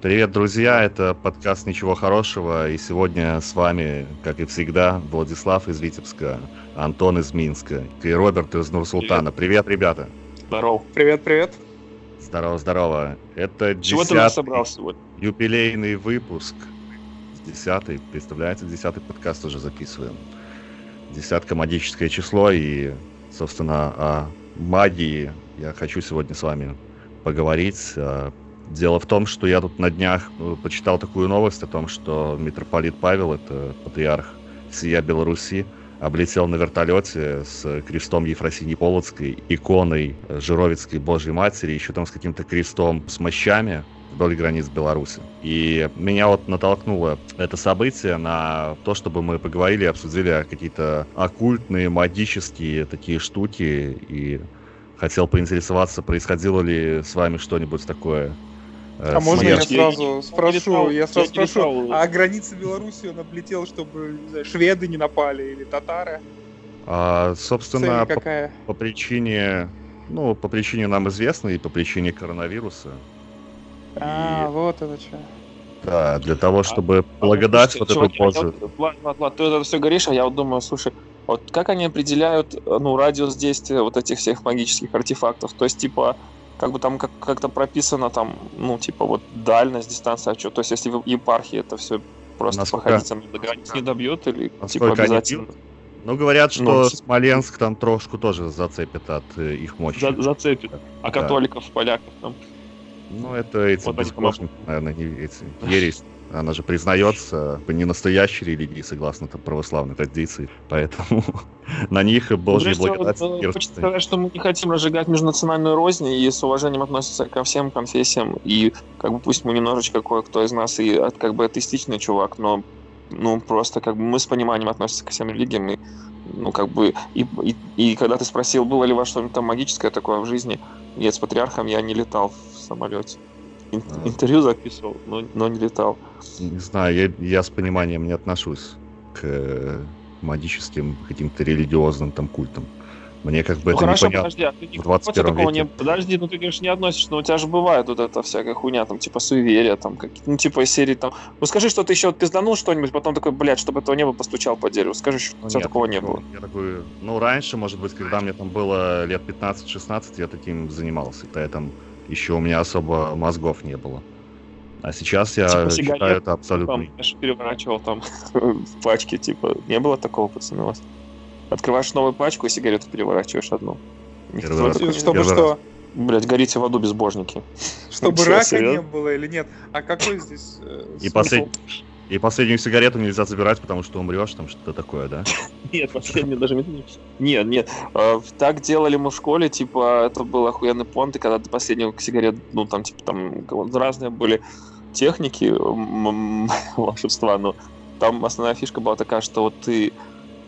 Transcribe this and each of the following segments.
Привет, друзья! Это подкаст «Ничего хорошего», и сегодня с вами, как и всегда, Владислав из Витебска, Антон из Минска и Роберт из Нур-Султана. Привет. привет, ребята! Здорово! Привет, привет! Здорово, здорово! Это Чего ты нас собрал сегодня? юбилейный выпуск, десятый, представляете, десятый подкаст уже записываем. Десятка магическое число, и, собственно, о магии я хочу сегодня с вами поговорить, Дело в том, что я тут на днях э, почитал такую новость о том, что митрополит Павел, это патриарх всея Беларуси, облетел на вертолете с крестом Ефросинии Полоцкой, иконой Жировицкой Божьей Матери, еще там с каким-то крестом с мощами вдоль границ Беларуси. И меня вот натолкнуло это событие на то, чтобы мы поговорили и обсудили какие-то оккультные, магические такие штуки, и хотел поинтересоваться, происходило ли с вами что-нибудь такое Э, а можно я сразу спрошу, я сразу спрошу, а границы Беларуси он облетел, чтобы знаю, шведы не напали или татары? А, собственно, по, какая? по причине, ну, по причине нам известной и по причине коронавируса. А, и... вот это что. Да, для того, а, чтобы а, благодать а, вот эту Божию. Ладно, ладно, ладно, ты это все говоришь, а я вот думаю, слушай, вот как они определяют, ну, радиус действия вот этих всех магических артефактов? То есть, типа, как бы там как- как-то прописано там, ну, типа вот дальность, дистанция, а что, то есть если в епархии это все просто Насколько... походить там до границ не добьет или Насколько типа обязательно? Ну, говорят, что ну, Смоленск там трошку тоже зацепит от э, их мощи. За- зацепит. А католиков, да. поляков там? Ну, это эти вот безбожники, наверное, не эти ересь она же признается не настоящей религией, согласно там, православной традиции. Поэтому на них Божья ну, благодать Хочется сказать, что мы не хотим разжигать межнациональную рознь и с уважением относиться ко всем конфессиям. И как бы пусть мы немножечко кое-кто из нас и как бы атеистичный чувак, но ну просто как бы мы с пониманием относимся ко всем религиям и ну, как бы, и, и, и когда ты спросил, было ли у вас что-нибудь там магическое такое в жизни, нет, с патриархом я не летал в самолете. Ин- интервью записывал, но, но не летал. Не знаю, я, я с пониманием не отношусь к магическим каким-то религиозным там культам. Мне как бы ну, это хорошо, непонятно. подожди, а ты не в 21 такого веке. не... Подожди, ну ты, конечно, не относишься, но у тебя же бывает вот эта всякая хуйня, там, типа, суеверия, там, какие ну, типа, из серии, там... Ну, скажи, что ты еще пизданул что-нибудь, потом такой, блядь, чтобы этого не было, постучал по дереву. Скажи, что ну, у тебя нет, такого не было. Я такой, ну, раньше, может быть, когда мне там было лет 15-16, я таким занимался, поэтому еще у меня особо мозгов не было. А сейчас я типа считаю это абсолютно... Там, я же переворачивал там в пачке, типа, не было такого, пацаны, у вас? Открываешь новую пачку и сигарету переворачиваешь одну. Чтобы что? Блять, горите в аду, безбожники. Чтобы рака не было или нет? А какой здесь э, И последний... И последнюю сигарету нельзя забирать, потому что умрешь, там что-то такое, да? Нет, последнюю даже Нет, нет. А, так делали мы в школе, типа, это был охуенный понт, и когда ты последнюю сигарет, ну, там, типа, там разные были техники волшебства, но там основная фишка была такая, что вот ты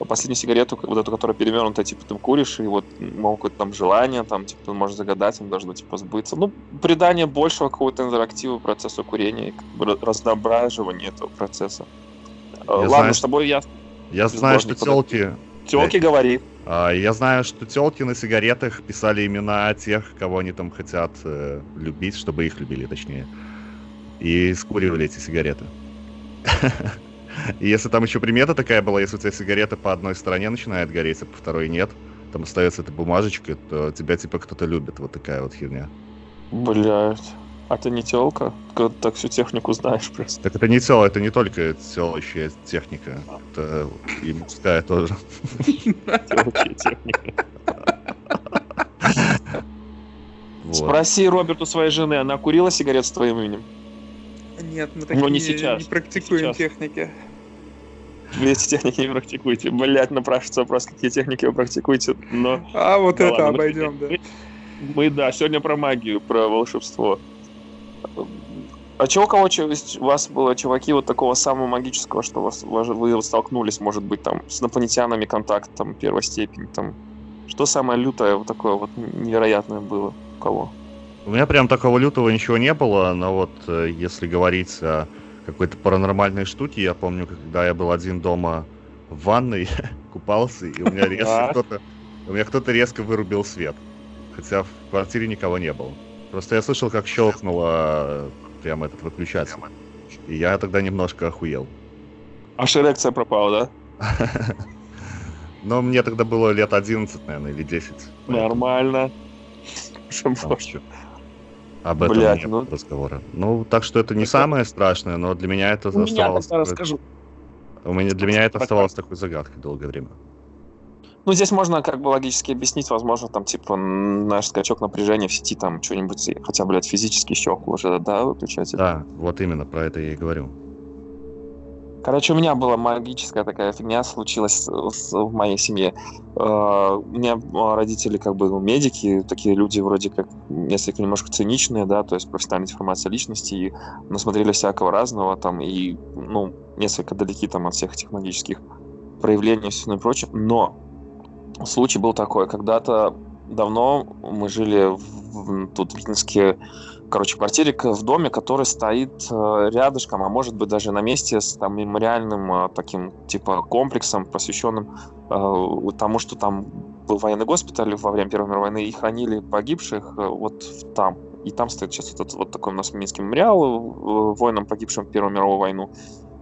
последнюю сигарету, вот эту, которая перевернута, типа, ты куришь, и вот, мол, какое-то там желание, там, типа, ты можешь загадать, оно должно, типа, сбыться. Ну, придание большего какого-то интерактива процессу курения и как бы разноображивания этого процесса. Я Ладно, знаю, с тобой я... Я знаю, что телки... Телки э, говори. А, я знаю, что телки на сигаретах писали имена тех, кого они там хотят э, любить, чтобы их любили, точнее. И скуривали эти сигареты. И если там еще примета такая была, если у тебя сигарета по одной стороне начинает гореть, а по второй нет, там остается эта бумажечка, то тебя типа кто-то любит. Вот такая вот херня. Блять. А ты не телка? Когда так всю технику знаешь просто. Так это не тело, это не только телочья техника. Это и мужская тоже. Телочья техника. Спроси Роберту своей жены, она курила сигарет с твоим именем? Нет, мы такие не, сейчас. не практикуем сейчас. техники. Вы эти техники не практикуете. Блять, напрашивается вопрос, какие техники вы практикуете, но... А, вот да это ладно, обойдем, мы, да. Мы, мы, да, сегодня про магию, про волшебство. А чего у кого у вас было, чуваки, вот такого самого магического, что вас, вы столкнулись, может быть, там, с инопланетянами контакт, там, первой степени, там, что самое лютое, вот такое вот невероятное было у кого? У меня прям такого лютого ничего не было, но вот э, если говорить о какой-то паранормальной штуке, я помню, когда я был один дома в ванной, купался, и у меня резко кто-то у меня кто-то резко вырубил свет. Хотя в квартире никого не было. Просто я слышал, как щелкнула прям этот выключатель. И я тогда немножко охуел. Аж эрекция пропала, да? Но мне тогда было лет 11, наверное, или 10. Нормально. Об этом Блядь, нет ну... разговора. Ну, так что это не это... самое страшное, но для меня это У оставалось... Меня расскажу. У меня, для меня это оставалось такой загадкой долгое время. Ну, здесь можно как бы логически объяснить, возможно, там, типа, наш скачок напряжения в сети, там, что-нибудь, хотя, блядь, физически еще хуже, да, выключатель? Да, вот именно, про это я и говорю. Короче, у меня была магическая такая фигня случилась в моей семье. А, у меня родители как бы ну, медики, такие люди вроде как несколько немножко циничные, да, то есть профессиональная информация личности, и насмотрели всякого разного там, и, ну, несколько далеки там от всех этих магических проявлений и все прочее. Но случай был такой, когда-то давно мы жили в, тут в Минске короче, квартире в доме, который стоит э, рядышком, а может быть даже на месте с там мемориальным э, таким типа комплексом, посвященным э, тому, что там был военный госпиталь во время Первой мировой войны и хранили погибших вот там. И там стоит сейчас этот вот такой у нас Минский мемориал воинам, погибшим в Первую мировую войну.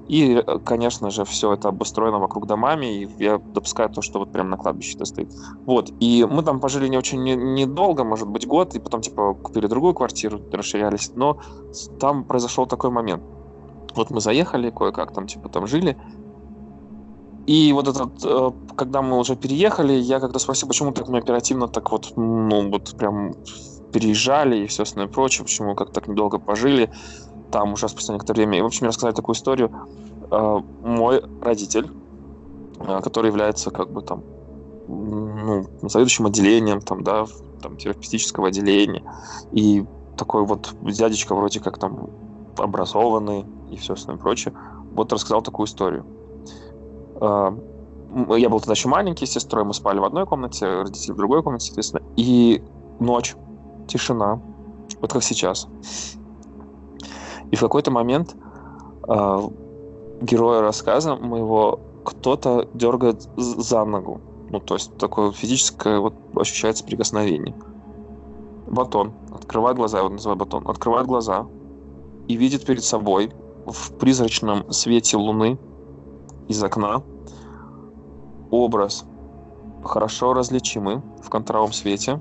И, конечно же, все это обустроено вокруг домами, и я допускаю то, что вот прямо на кладбище это стоит. Вот, и мы там пожили не очень недолго, может быть, год, и потом, типа, купили другую квартиру, расширялись, но там произошел такой момент. Вот мы заехали, кое-как там, типа, там жили, и вот этот, э, когда мы уже переехали, я как-то спросил, почему так мы оперативно так вот, ну, вот прям переезжали и все остальное прочее, почему как так недолго пожили там уже спустя некоторое время. И, в общем, мне рассказали такую историю. Э, мой родитель, э, который является как бы там ну, заведующим отделением, там, да, там, терапевтического отделения, и такой вот дядечка вроде как там образованный и все остальное прочее, вот рассказал такую историю. Э, я был тогда еще маленький, с сестрой мы спали в одной комнате, родители в другой комнате, соответственно, и ночь, тишина, вот как сейчас. И в какой-то момент э, героя рассказа моего кто-то дергает за ногу. Ну, то есть такое физическое вот ощущается прикосновение. Батон открывает глаза, я его называю батон, открывает глаза и видит перед собой в призрачном свете луны из окна образ хорошо различимый в контровом свете.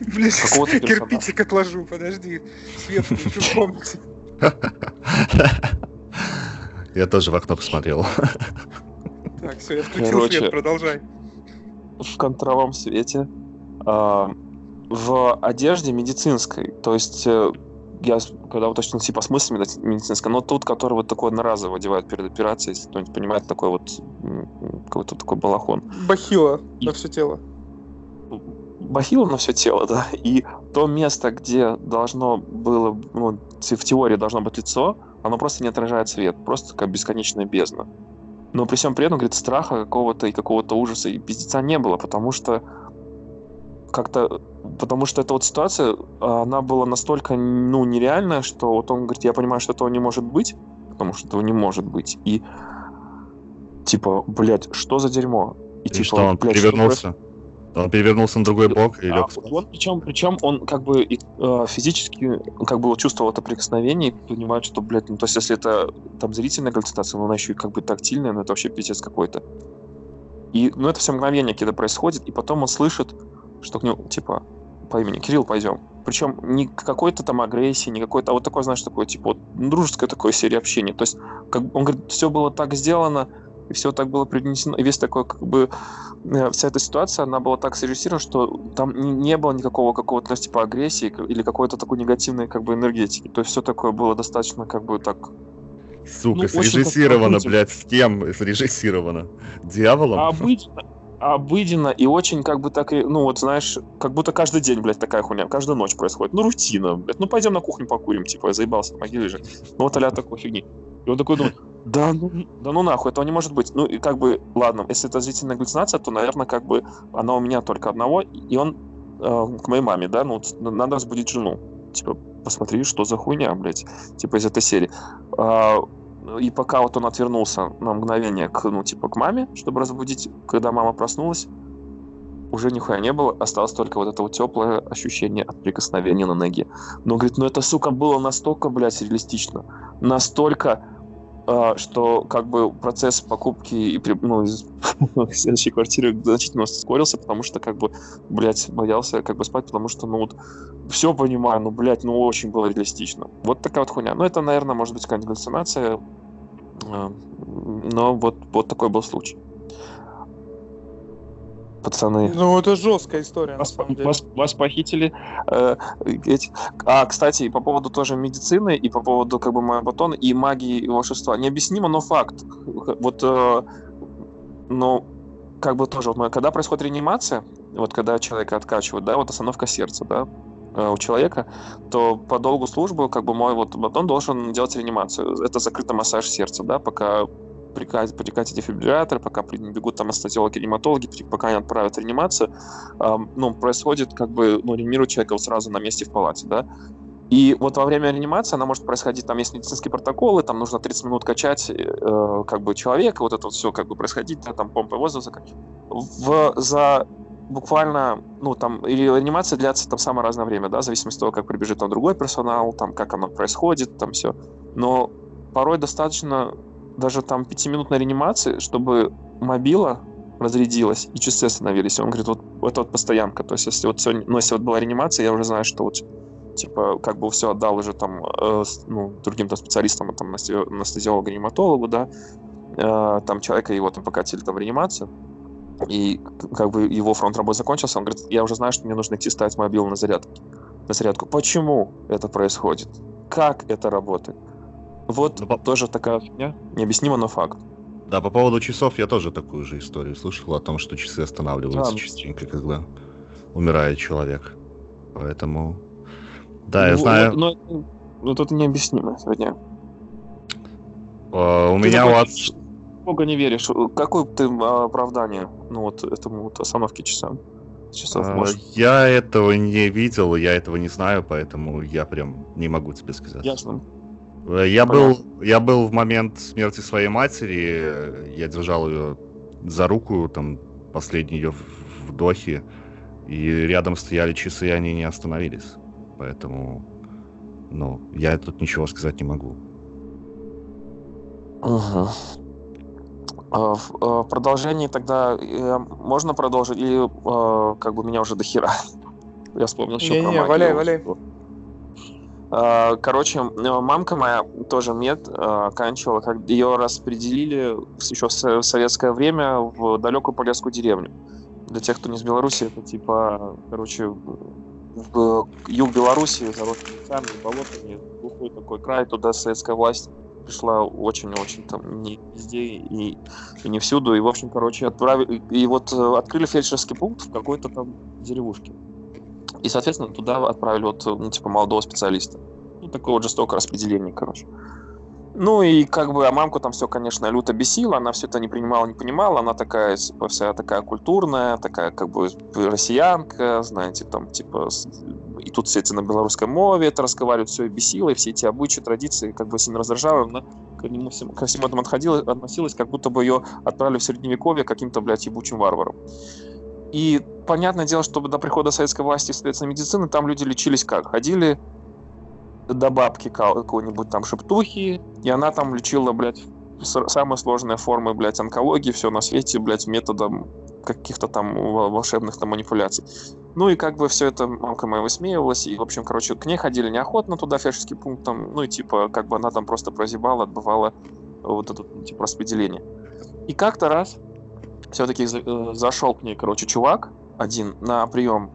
Блять, кирпичик отложу, подожди. Свет в комнате. Я тоже в окно посмотрел. Так, все, я включил Короче, свет, продолжай. В контровом свете, э, в одежде медицинской, то есть э, я когда уточнил типа смысл медицинской, но тут, который вот такой одноразово одевают перед операцией, если кто-нибудь понимает, такой вот какой-то такой балахон. Бахила И... на все тело. Бахила на все тело, да. И то место, где должно было, ну, в теории должно быть лицо, оно просто не отражает свет, просто как бесконечная бездна. Но при всем при этом, говорит, страха какого-то и какого-то ужаса и пиздеца не было, потому что как-то, потому что эта вот ситуация, она была настолько, ну, нереальная, что вот он говорит, я понимаю, что этого не может быть, потому что этого не может быть. И типа, блядь, что за дерьмо? И, и типа, что он блядь, перевернулся? Что он перевернулся на другой бок и лег. А, он, причем, причем он как бы э, физически как бы чувствовал это прикосновение и понимает, что, блядь, ну то есть если это там зрительная галлюцинация, но она еще и как бы тактильная, ну это вообще пиздец какой-то. И, ну это все мгновение, когда происходит, и потом он слышит, что к нему, типа, по имени Кирилл, пойдем. Причем не какой-то там агрессии, не какой-то, а вот такой, знаешь, такой, типа, вот, дружеское такое серия общения. То есть, как, он говорит, все было так сделано, и все так было принесено, и весь такой, как бы, вся эта ситуация, она была так срежиссирована, что там не было никакого какого-то, типа, агрессии или какой-то такой негативной, как бы, энергетики. То есть все такое было достаточно, как бы, так... Сука, ну, срежиссировано, блядь, с кем срежиссировано? Дьяволом? Обычно, обыденно и очень как бы так, ну вот знаешь, как будто каждый день, блядь, такая хуйня, каждую ночь происходит. Ну, рутина, блядь, ну пойдем на кухню покурим, типа, я заебался на могиле же. Ну вот а такой фигни. И он такой думает, да ну, да ну нахуй, этого не может быть. Ну и как бы, ладно, если это зрительная галлюцинация, то, наверное, как бы она у меня только одного, и он э, к моей маме, да, ну надо разбудить жену. Типа, посмотри, что за хуйня, блядь, типа из этой серии. А, и пока вот он отвернулся на мгновение к, ну, типа, к маме, чтобы разбудить, когда мама проснулась, уже нихуя не было, осталось только вот это вот теплое ощущение от прикосновения на ноге. Но, говорит, ну это, сука, было настолько, блядь, реалистично, настолько, что как бы процесс покупки и ну, следующей квартиры значительно ускорился, потому что, как бы, блядь, боялся как бы спать, потому что, ну вот, все понимаю, ну, блядь, ну очень было реалистично. Вот такая вот хуйня. Ну, это, наверное, может быть какая-нибудь галлюцинация, э, но вот, вот такой был случай пацаны. Ну, это жесткая история, вас, Вас, вас похитили. Э, эти... А, кстати, по поводу тоже медицины и по поводу как бы батона и магии и волшебства. Необъяснимо, но факт. Вот, э, ну, как бы тоже, вот, когда происходит реанимация, вот когда человека откачивают, да, вот остановка сердца, да, э, у человека, то по долгу службы, как бы мой вот батон должен делать реанимацию. Это закрытый массаж сердца, да, пока прикатят дефибрилляторы, пока бегут там анестезиологи, реаниматологи, пока они отправят реанимацию, ну, происходит как бы, ну, реанимируют человека вот сразу на месте в палате, да. И вот во время реанимации она может происходить, там есть медицинские протоколы, там нужно 30 минут качать э, как бы человека, вот это вот все как бы происходить, да, там помпы воздуха. В, за буквально, ну, там, или реанимация длится там самое разное время, да, в зависимости от того, как прибежит там другой персонал, там, как оно происходит, там все. Но порой достаточно даже там пятиминутной реанимации, чтобы мобила разрядилась и часы остановились. Он говорит, вот это вот постоянка. То есть, если вот сегодня, ну, если вот была реанимация, я уже знаю, что вот типа, как бы все отдал уже там, э, ну, другим там специалистам, там, анестезиологу, реаниматологу, да, э, там человека его там покатили там в реанимацию, и как бы его фронт работы закончился, он говорит, я уже знаю, что мне нужно идти ставить мобил на зарядку. На зарядку. Почему это происходит? Как это работает? Вот ну, тоже такая фигня, необъяснимо, но факт. Да, по поводу часов я тоже такую же историю слышал о том, что часы останавливаются да. частенько, когда умирает человек. Поэтому... Да, ну, я знаю... Но, но, но тут необъяснимо сегодня. Uh, у ты меня вот... Бога не веришь. Какое ты а, оправдание ну, вот этому вот остановке часам? Часов uh, я этого не видел, я этого не знаю, поэтому я прям не могу тебе сказать. Ясно. Э, я был, я был в момент смерти своей матери, я держал ее за руку, там, последний ее вдохи, и рядом стояли часы, и они не остановились. Поэтому, ну, я тут ничего сказать не могу. А, в, продолжении тогда э, можно продолжить, или а, как бы меня уже до хера? Я вспомнил еще не, про не, валяй, валяй. А, короче, мамка моя тоже мед а, оканчивала, как ее распределили еще в советское время в далекую полесскую деревню. Для тех, кто не из Беларуси, это типа, короче, в юг Беларуси, заросший лесами, болотами, глухой такой край, туда советская власть пришла очень-очень там не везде и, и не всюду. И, в общем, короче, отправили... И вот э, открыли фельдшерский пункт в какой-то там деревушке. И, соответственно, туда отправили вот, ну, типа, молодого специалиста. Ну, такое вот жестокое распределение, короче. Ну и как бы, а мамку там все, конечно, люто бесило, она все это не принимала, не понимала, она такая, типа, вся такая культурная, такая, как бы, россиянка, знаете, там, типа, и тут все эти на белорусской мове это разговаривают, все и бесило, и все эти обычаи, традиции, как бы, сильно раздражала, она к, нему, ко всему этому отходила, относилась, как будто бы ее отправили в средневековье каким-то, блядь, ебучим варваром. И понятное дело, что до прихода советской власти, соответственно, медицины, там люди лечились как? Ходили до бабки какой-нибудь там шептухи, и она там лечила, блядь, самые сложные формы, блядь, онкологии, все на свете, блядь, методом каких-то там волшебных там манипуляций. Ну и как бы все это мамка моя высмеивалась, и, в общем, короче, к ней ходили неохотно туда, фельдшерский пункт, там, ну и типа, как бы она там просто прозябала, отбывала вот это, типа, распределение. И как-то раз все-таки э, зашел к ней, короче, чувак один на прием,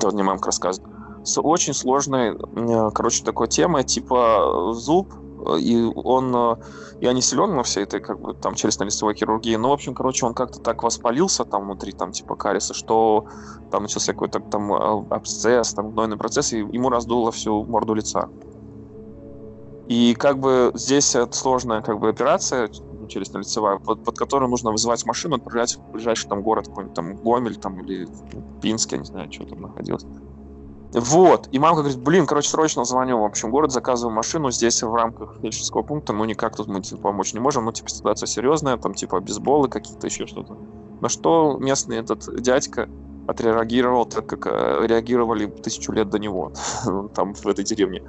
тот мне мамка рассказывает, с очень сложной, э, короче, такой темой, типа зуб, э, и он, я не силен во всей этой, как бы, там, челюстно-лицевой хирургии, но, в общем, короче, он как-то так воспалился там внутри, там, типа, кариеса, что там начался какой-то там абсцесс, там, гнойный процесс, и ему раздуло всю морду лица. И как бы здесь это сложная как бы операция, челюстно-лицевая, под, под которую нужно вызывать машину, отправлять в ближайший там город, какой-нибудь там Гомель там или Пинск, я не знаю, что там находилось. Вот. И мамка говорит, блин, короче, срочно звоню, в общем, город, заказываю машину здесь в рамках фельдшерского пункта, ну никак тут мы тебе помочь не можем, ну типа ситуация серьезная, там типа бейсболы какие-то еще что-то. На что местный этот дядька отреагировал так, как э, реагировали тысячу лет до него, там, в этой деревне.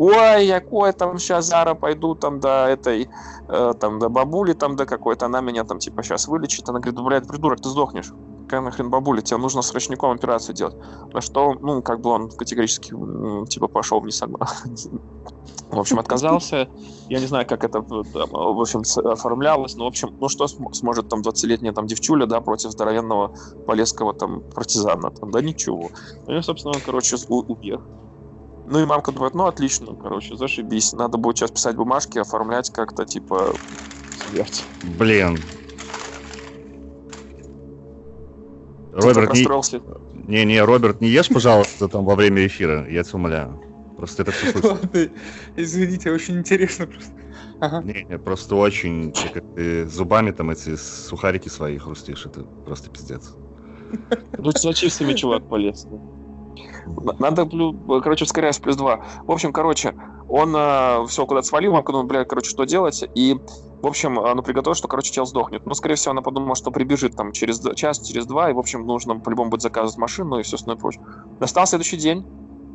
Ой, якой там сейчас Зара пойду там до этой, э, там до бабули там до какой-то, она меня там типа сейчас вылечит. Она говорит, блядь, придурок, ты сдохнешь. Какая нахрен бабуля, тебе нужно с ручником операцию делать. На что, ну, как бы он категорически, типа, пошел вниз. В общем, отказался. Я не знаю, как это, там, в общем, оформлялось, но, в общем, ну, что сможет там 20-летняя там девчуля, да, против здоровенного полесского там партизана, там, да ничего. Ну, и, собственно, он, короче, уехал. Ну и мамка думает, ну отлично, короче, зашибись. Надо будет сейчас писать бумажки, оформлять как-то, типа, смерть. Блин. Роберт, не... не, не, Роберт, не ешь, пожалуйста, там во время эфира, я тебя умоляю. Просто это все Ладно, извините, очень интересно просто. Ага. Не, не, просто очень, как ты зубами там эти сухарики свои хрустишь, это просто пиздец. Ну, за чистыми чувак полез. Надо, короче, ускоряюсь плюс два. В общем, короче, он э, все куда-то свалил, мамка думала, бля, короче, что делать? И, в общем, ну, приготовил, что, короче, чел сдохнет. Ну, скорее всего, она подумала, что прибежит там через час, через два, и, в общем, нужно по-любому будет заказывать машину и все остальное прочее. Настал следующий день,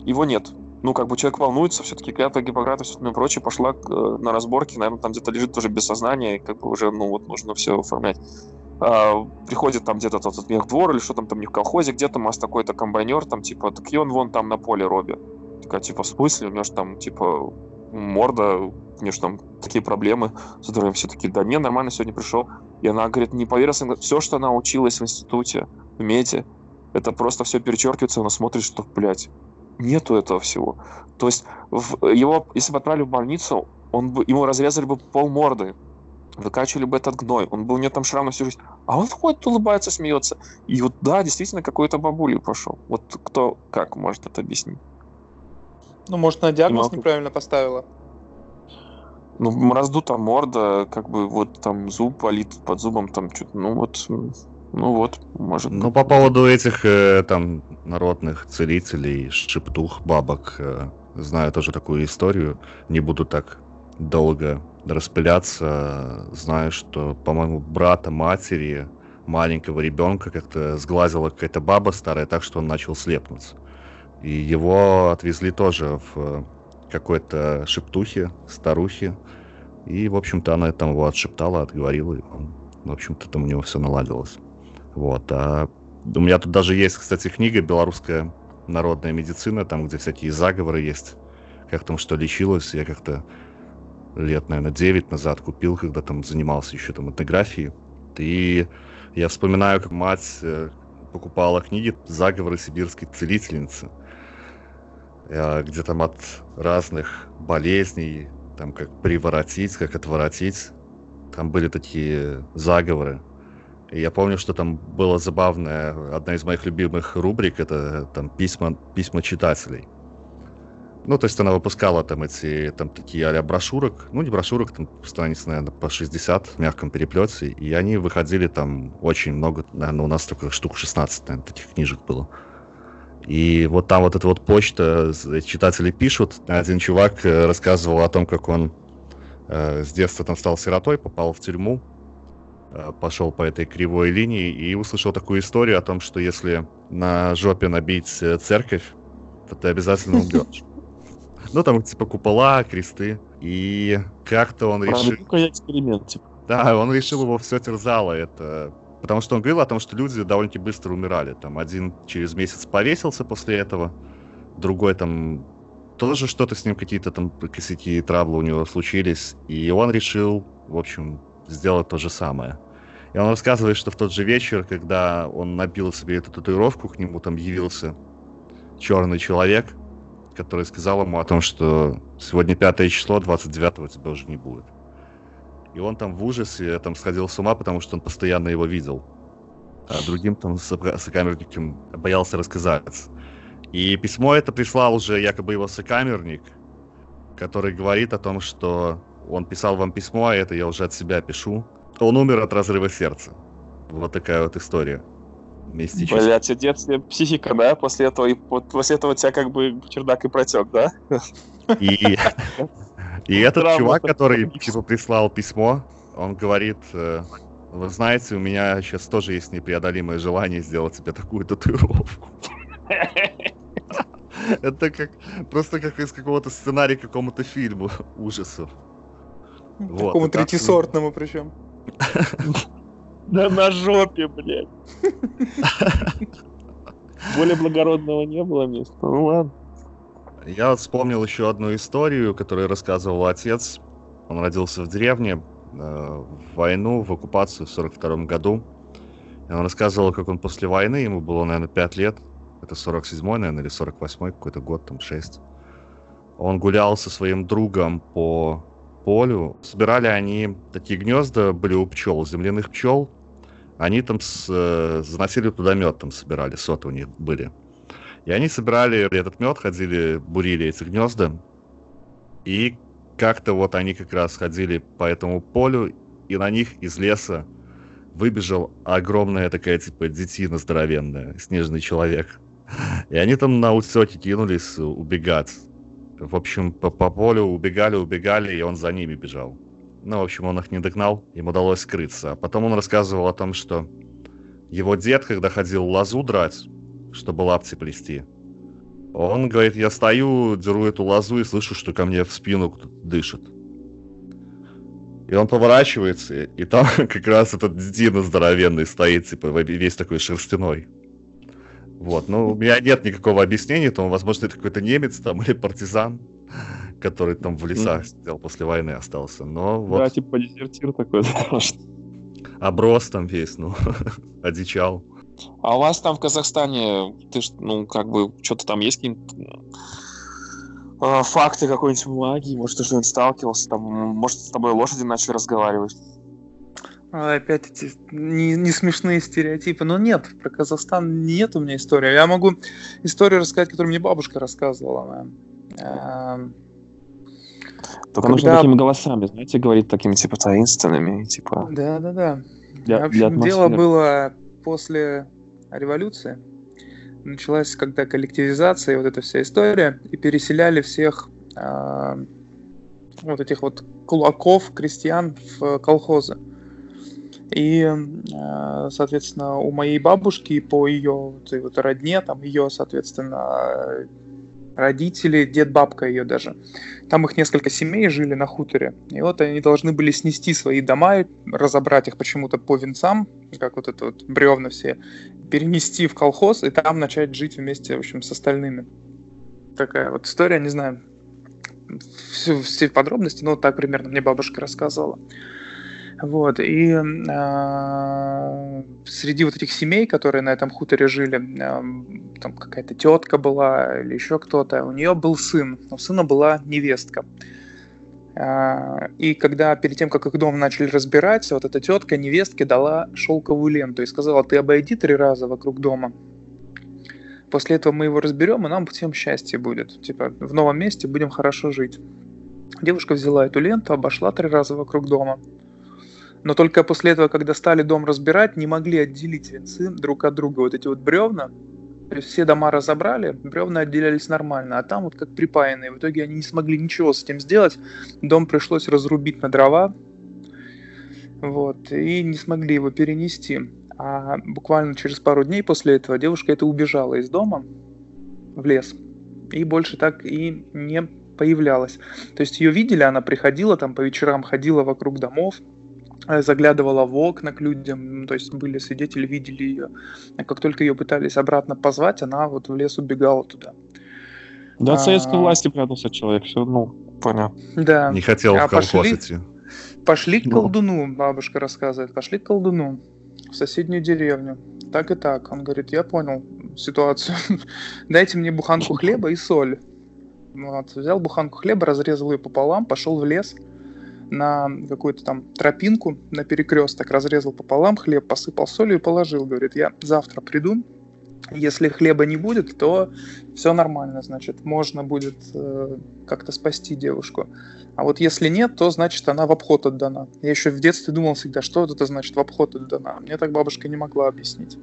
его нет. Ну, как бы человек волнуется, все-таки клятва Гиппократа и все остальное прочее, пошла э, на разборки, наверное, там где-то лежит тоже без сознания, и как бы уже, ну, вот нужно все оформлять. Uh, приходит там где-то тот двор или что там там них в колхозе, где-то у нас такой-то комбайнер, там типа, так и он вон там на поле Робби. Такая, типа, в смысле? У него же там, типа, морда, у него же там такие проблемы с здоровьем. Все таки да не, нормально сегодня пришел. И она говорит, не поверила, все, что она училась в институте, в мете, это просто все перечеркивается, она смотрит, что, блядь, нету этого всего. То есть в, его, если бы отправили в больницу, он бы, ему разрезали бы пол морды, выкачивали бы этот гной. Он был у него там шрам на всю жизнь. А он ходит, улыбается, смеется. И вот да, действительно, какой-то бабулей пошел. Вот кто как может это объяснить? Ну, может, на диагноз могу... неправильно поставила? Ну, раздута морда, как бы вот там зуб болит под зубом, там что-то, ну вот, ну вот, может. Ну, по поводу этих э, там народных целителей, шептух, бабок, э, знаю тоже такую историю, не буду так долго распыляться, знаю, что, по-моему, брата матери маленького ребенка как-то сглазила какая-то баба старая так, что он начал слепнуться. И его отвезли тоже в какой-то шептухе, старухе. И, в общем-то, она там его отшептала, отговорила, и он, в общем-то, там у него все наладилось. Вот. А у меня тут даже есть, кстати, книга «Белорусская народная медицина», там, где всякие заговоры есть, как там что лечилось. Я как-то лет, наверное, 9 назад купил, когда там занимался еще там этнографией. И я вспоминаю, как мать э, покупала книги «Заговоры сибирской целительницы», э, где там от разных болезней, там как приворотить, как отворотить, там были такие заговоры. И я помню, что там было забавное, одна из моих любимых рубрик, это там письма, письма читателей. Ну, то есть она выпускала там эти, там такие а брошюрок, ну, не брошюрок, там страниц, наверное, по 60 в мягком переплете, и они выходили там очень много, наверное, у нас только штук 16, наверное, таких книжек было. И вот там вот эта вот почта, читатели пишут, один чувак э, рассказывал о том, как он э, с детства там стал сиротой, попал в тюрьму, э, пошел по этой кривой линии и услышал такую историю о том, что если на жопе набить э, церковь, то ты обязательно умрешь. Ну, там, типа, купола, кресты. И как-то он решил... эксперимент, типа. Да, он решил его все терзало. Это Потому что он говорил о том, что люди довольно-таки быстро умирали. Там один через месяц повесился после этого, другой там тоже что-то с ним, какие-то там косяки, траблы у него случились. И он решил, в общем, сделать то же самое. И он рассказывает, что в тот же вечер, когда он набил себе эту татуировку, к нему там явился черный человек, который сказал ему о том, что сегодня пятое число, 29-го тебя уже не будет. И он там в ужасе там сходил с ума, потому что он постоянно его видел. А другим там сокамерникам боялся рассказать. И письмо это прислал уже якобы его сокамерник, который говорит о том, что он писал вам письмо, а это я уже от себя пишу. Он умер от разрыва сердца. Вот такая вот история мистический. Блять, в детстве психика, да? После этого, и, вот, после этого у тебя как бы чердак и протек, да? И, и этот чувак, который типа прислал письмо, он говорит, э, Вы знаете, у меня сейчас тоже есть непреодолимое желание сделать себе такую татуировку. Это как просто как из какого-то сценария какому-то фильму ужасов. Такому третисортному причем. Да на жопе, блядь. Более благородного не было места. Ну ладно. Я вспомнил еще одну историю, которую рассказывал отец. Он родился в деревне, э, в войну, в оккупацию в 42 году. И он рассказывал, как он после войны, ему было, наверное, 5 лет, это 47-й, наверное, или 48-й какой-то год, там 6. Он гулял со своим другом по полю. Собирали они такие гнезда, были у пчел, земляных пчел. Они там с, э, заносили туда мед, там собирали, соты у них были. И они собирали этот мед, ходили, бурили эти гнезда. И как-то вот они как раз ходили по этому полю, и на них из леса выбежал огромная такая, типа, детина здоровенная, снежный человек. И они там на утесете кинулись убегать. В общем, по, по полю убегали, убегали, и он за ними бежал. Ну, в общем, он их не догнал, им удалось скрыться. А потом он рассказывал о том, что его дед, когда ходил лозу драть, чтобы лапти плести, он говорит, я стою, деру эту лозу и слышу, что ко мне в спину кто-то дышит. И он поворачивается, и там как раз этот детина здоровенный стоит, типа, весь такой шерстяной. Вот, ну, у меня нет никакого объяснения, там, возможно, это какой-то немец там или партизан, который там в лесах сидел после войны остался, но вот... Да, типа дезертир такой, Оброс там весь, ну, одичал. А у вас там в Казахстане, ты ж, ну, как бы, что-то там есть какие-то э, факты какой-нибудь магии, может, ты что-нибудь сталкивался, там, может, с тобой лошади начали разговаривать? А, опять эти не, не смешные стереотипы. Но нет, про Казахстан нет у меня истории. Я могу историю рассказать, которую мне бабушка рассказывала. Эм, Только Когда... нужно такими голосами, знаете, говорить такими, типа, таинственными, типа... Да-да-да. В общем, дело было после революции. Началась когда коллективизация, вот эта вся история, и переселяли всех э, вот этих вот кулаков, крестьян в колхозы. И, э, соответственно, у моей бабушки по ее вот, вот родне, там ее, соответственно, родители, дед, бабка ее даже. Там их несколько семей жили на хуторе. И вот они должны были снести свои дома, разобрать их почему-то по венцам, как вот это вот бревна все, перенести в колхоз и там начать жить вместе, в общем, с остальными. Такая вот история, не знаю, все, все подробности, но вот так примерно мне бабушка рассказывала. Вот, и э, среди вот этих семей, которые на этом хуторе жили, э, там какая-то тетка была или еще кто-то, у нее был сын, у сына была невестка. Э, и когда перед тем, как их дом начали разбирать, вот эта тетка невестке дала шелковую ленту и сказала, ты обойди три раза вокруг дома. После этого мы его разберем, и нам всем счастье будет. Типа, в новом месте будем хорошо жить. Девушка взяла эту ленту, обошла три раза вокруг дома. Но только после этого, когда стали дом разбирать, не могли отделить венцы друг от друга. Вот эти вот бревна, то есть все дома разобрали, бревна отделялись нормально, а там вот как припаянные. В итоге они не смогли ничего с этим сделать. Дом пришлось разрубить на дрова. Вот, и не смогли его перенести. А буквально через пару дней после этого девушка это убежала из дома в лес. И больше так и не появлялась. То есть ее видели, она приходила там по вечерам, ходила вокруг домов, заглядывала в окна к людям, то есть были свидетели, видели ее. А как только ее пытались обратно позвать, она вот в лес убегала туда. Да, от советской а... власти прятался человек, все, ну, понятно. Да. Не хотел а в колхоз пошли, идти. Пошли к ну. колдуну, бабушка рассказывает, пошли к колдуну в соседнюю деревню. Так и так. Он говорит, я понял ситуацию. Дайте мне буханку хлеба и соль. Вот. Взял буханку хлеба, разрезал ее пополам, пошел в лес, на какую-то там тропинку, на перекресток, разрезал пополам хлеб, посыпал солью и положил. Говорит, я завтра приду, если хлеба не будет, то все нормально, значит, можно будет э, как-то спасти девушку. А вот если нет, то значит она в обход отдана. Я еще в детстве думал всегда, что это значит в обход отдана. Мне так бабушка не могла объяснить.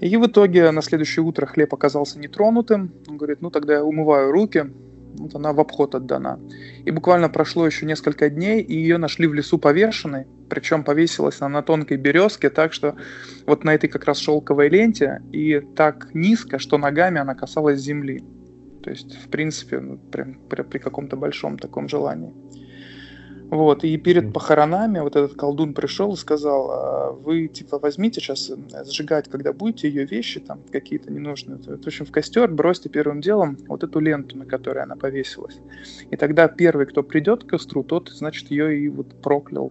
И в итоге на следующее утро хлеб оказался нетронутым. Он говорит, ну тогда я умываю руки, Вот она в обход отдана. И буквально прошло еще несколько дней, и ее нашли в лесу повешенной. Причем повесилась она на тонкой березке, так что вот на этой как раз шелковой ленте, и так низко, что ногами она касалась земли. То есть, в принципе, ну, при, при, при каком-то большом таком желании. Вот, и перед похоронами вот этот колдун пришел и сказал, «А вы, типа, возьмите сейчас сжигать, когда будете ее вещи там какие-то ненужные. В общем, в костер бросьте первым делом вот эту ленту, на которой она повесилась. И тогда первый, кто придет к костру, тот, значит, ее и вот проклял.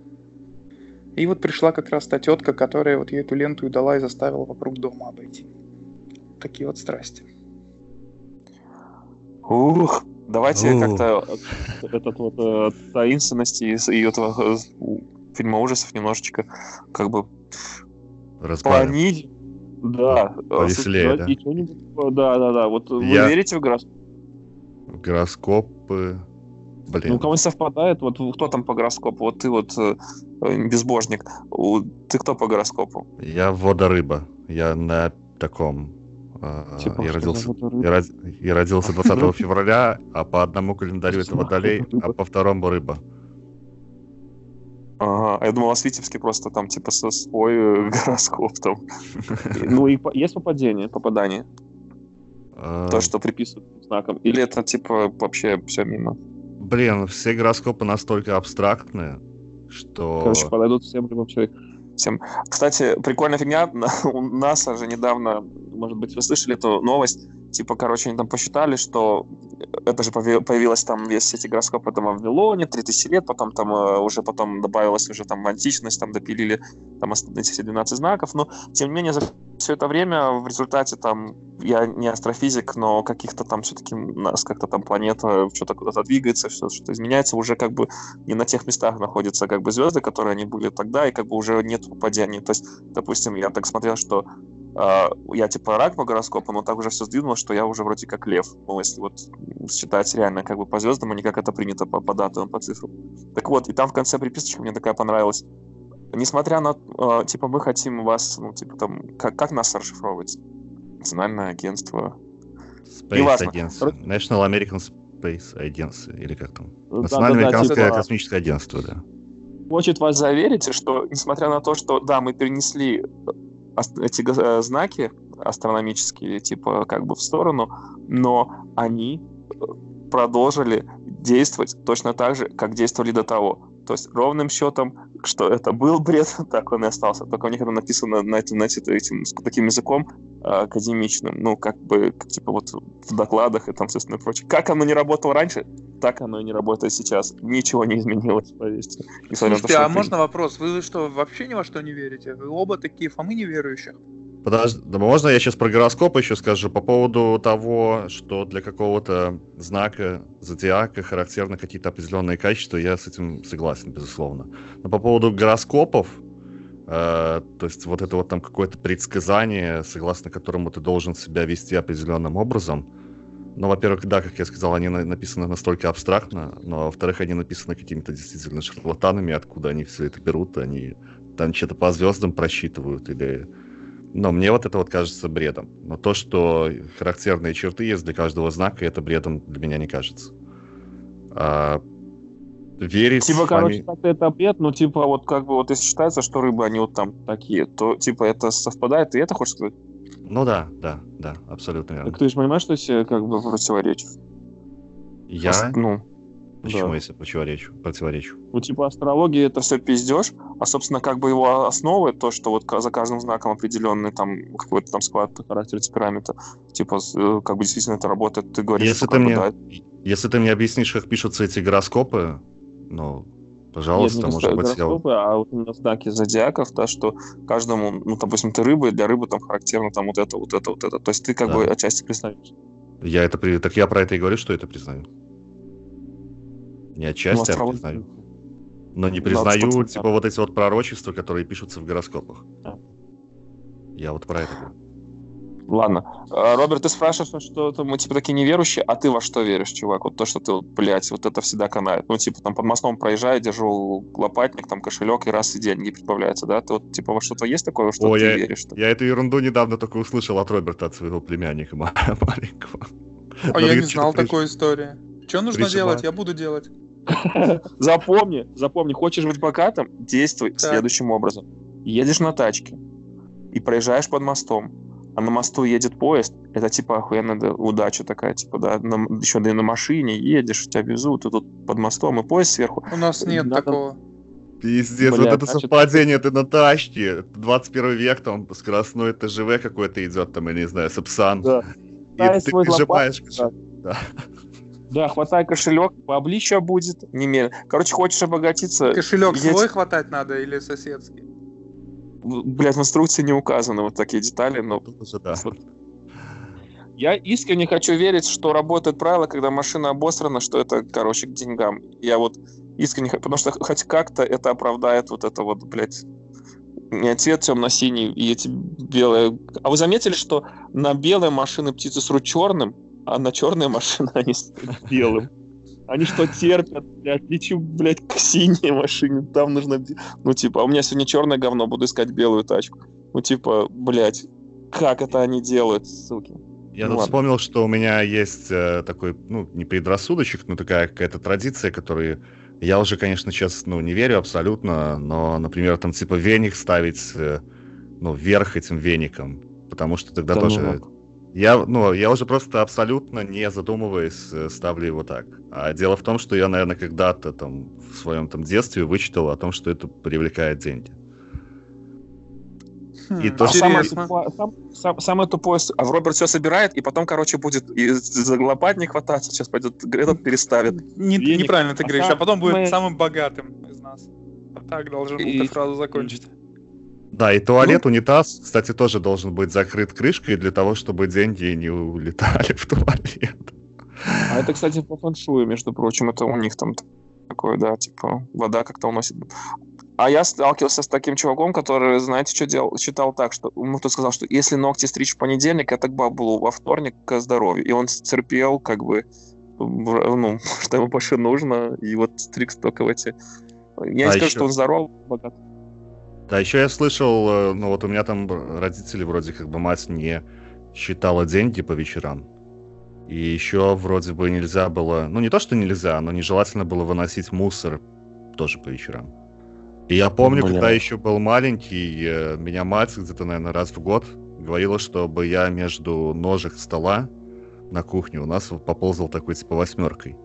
И вот пришла как раз та тетка, которая вот ей эту ленту и дала и заставила вокруг дома обойти. Такие вот страсти. Ух, Давайте как-то этот вот э, таинственности и, и этого э, фильма ужасов немножечко как бы понизить. Да. Повеселее, да? Да, да, да. Вот вы верите в гороскоп? Гороскопы... Блин. Ну, кому совпадает, вот кто там по гороскопу? Вот ты вот э, безбожник. Ты кто по гороскопу? Я водорыба. Я на таком Типа, я, родился, я, род, я родился 20 февраля, а по одному календарю это водолей, а по второму рыба. Ага, а я думал, у вас Витебске просто там типа со свой э, гороскоп там. Ну и есть попадение, попадание? А. То, что приписывают знаком. Или это типа вообще все мимо? Блин, все гороскопы настолько абстрактные, что... Короче, подойдут всем вообще всем. Кстати, прикольная фигня. У НАСА же недавно, может быть, вы слышали эту новость, типа, короче, они там посчитали, что это же появилось там весь эти гороскопы там в Вавилоне, 3000 лет, потом там э, уже потом добавилась уже там античность, там допилили там эти все 12 знаков, но тем не менее все это время в результате там, я не астрофизик, но каких-то там все-таки нас как-то там планета что-то куда-то двигается, что-то изменяется, уже как бы не на тех местах находятся как бы звезды, которые они были тогда, и как бы уже нет попадений. То есть, допустим, я так смотрел, что Uh, я типа рак по гороскопу, но так уже все сдвинулось, что я уже вроде как лев. Ну, если вот считать реально как бы по звездам, а не как это принято по, по датам, по цифрам. Так вот, и там в конце приписочка мне такая понравилась. Несмотря на, uh, типа, мы хотим вас, ну, типа, там, как, как нас расшифровывать? Национальное агентство. Space. Agency. National American Space Agency, или как там? Национальное да, да, американское типа... космическое агентство, да. Хочет вас заверить, что, несмотря на то, что, да, мы перенесли эти э, знаки астрономические, типа, как бы в сторону, но они э, продолжили действовать точно так же, как действовали до того. То есть ровным счетом, что это был бред, так он и остался. Только у них это написано на, на, на этим, таким языком э, академичным, ну, как бы, как, типа вот в докладах и там, собственно, прочее. Как оно не работало раньше, так оно и не работает сейчас. Ничего не изменилось, поверьте. Слушайте, а можно вопрос? Вы что, вообще ни во что не верите? Вы оба такие фомы неверующих? Подожди, да можно я сейчас про гороскоп еще скажу по поводу того, что для какого-то знака зодиака характерны какие-то определенные качества, я с этим согласен, безусловно. Но по поводу гороскопов, э, то есть вот это вот там какое-то предсказание, согласно которому ты должен себя вести определенным образом, ну, во-первых, да, как я сказал, они на- написаны настолько абстрактно, но во-вторых, они написаны какими-то действительно шарлатанами, откуда они все это берут, они там что-то по звездам просчитывают или но мне вот это вот кажется бредом. Но то, что характерные черты есть для каждого знака, это бредом для меня не кажется. А, верить... Типа, короче, как это бред, но типа вот как бы вот если считается, что рыбы, они вот там такие, то типа это совпадает, и это хочешь сказать? Ну да, да, да, абсолютно верно. Так ты же понимаешь, что себе как бы противоречит? Я? Просто, ну, Почему, да. если противоречу? противоречу? Ну, типа, астрология это все пиздеж, а, собственно, как бы его основы, то, что вот за каждым знаком определенный там какой-то там склад характера темперамента, типа, э, как бы действительно это работает, ты говоришь, если ты мне, бы, да. Если ты мне объяснишь, как пишутся эти гороскопы, ну, пожалуйста, Нет, не может быть, гороскопы, я... а вот именно знаки зодиаков, да, что каждому, ну, допустим, ты рыба, и для рыбы там характерно там вот это, вот это, вот это. То есть ты как да. бы отчасти признаешь. Я это, так я про это и говорю, что это признаю. Не отчасти, ну, а признаю. Но не признаю, да, типа, вот эти вот пророчества, которые пишутся в гороскопах. Да. Я вот про это говорю. Ладно. А, Роберт, ты спрашиваешь, что мы, типа, такие неверующие, а ты во что веришь, чувак? Вот то, что ты, блядь, вот это всегда канает. Ну, типа, там под мостом проезжаю, держу лопатник, там кошелек, и раз и деньги прибавляются, да? Ты вот, типа, во что-то есть такое, что О, ты я, веришь? Я эту ерунду недавно только услышал от Роберта, от своего племянника маленького. А я не знал такой истории. Что нужно Причем... делать? Я буду делать. Запомни, запомни, хочешь быть богатым, действуй следующим образом. Едешь на тачке и проезжаешь под мостом, а на мосту едет поезд, это типа охуенная удача такая, типа, да, на, еще да и на машине едешь, тебя везут, и тут под мостом, и поезд сверху. У нас нет Надо... такого. Пиздец, Бля, вот это значит... совпадение, ты на тачке, 21 век, там скоростной ТЖВ какой-то идет, там, я не знаю, Сапсан. Да. И да, ты нажимаешь. Да. да. Да, хватай кошелек, пообличья будет немедленно. Короче, хочешь обогатиться... Кошелек едь... свой хватать надо или соседский? Блять, в инструкции не указаны вот такие детали, но... Да. Я искренне хочу верить, что работает правило, когда машина обосрана, что это, короче, к деньгам. Я вот искренне, потому что хоть как-то это оправдает вот это вот, блядь, не цвет темно-синий и эти белые. А вы заметили, что на белые машины птицы срут черным, а на черные машины они с белым? Они что, терпят, блядь, лечу, блядь, к синей машине, там нужно... Ну, типа, а у меня сегодня черное говно, буду искать белую тачку. Ну, типа, блядь, как это они делают, суки? Я ну, тут ладно. вспомнил, что у меня есть э, такой, ну, не предрассудочек, но такая какая-то традиция, которую я уже, конечно, сейчас, ну, не верю абсолютно, но, например, там, типа, веник ставить, э, ну, вверх этим веником, потому что тогда да тоже... Ну, я, ну, я уже просто абсолютно не задумываясь э, ставлю его так. А дело в том, что я, наверное, когда-то там в своем там детстве вычитал о том, что это привлекает деньги. Хм, и то, а самое, тупое, сам, сам, самое тупое, а в Роберт все собирает, и потом, короче, будет и за лопат не хвататься, сейчас пойдет, этот переставит. Не, неправильно ты а говоришь, а потом будет мы... самым богатым из нас. А так должен и... ты сразу закончить. Да, и туалет, ну, унитаз, кстати, тоже должен быть закрыт крышкой для того, чтобы деньги не улетали в туалет. А это, кстати, по фэншую, между прочим, это у них там такое, да, типа, вода как-то уносит. А я сталкивался с таким чуваком, который, знаете, что делал? Считал так, что ему кто сказал, что если ногти стричь в понедельник, это к баблу, во вторник к здоровью. И он терпел, как бы, ну, что ему больше нужно, и вот стриг только в эти... Я а не скажу, еще... что он здоров, богат. Да, еще я слышал, э, ну вот у меня там родители вроде как бы мать не считала деньги по вечерам. И еще вроде бы нельзя было, ну не то, что нельзя, но нежелательно было выносить мусор тоже по вечерам. И я помню, Бля. когда еще был маленький, э, меня мать где-то, наверное, раз в год говорила, чтобы я между ножек стола на кухне у нас поползал такой типа восьмеркой.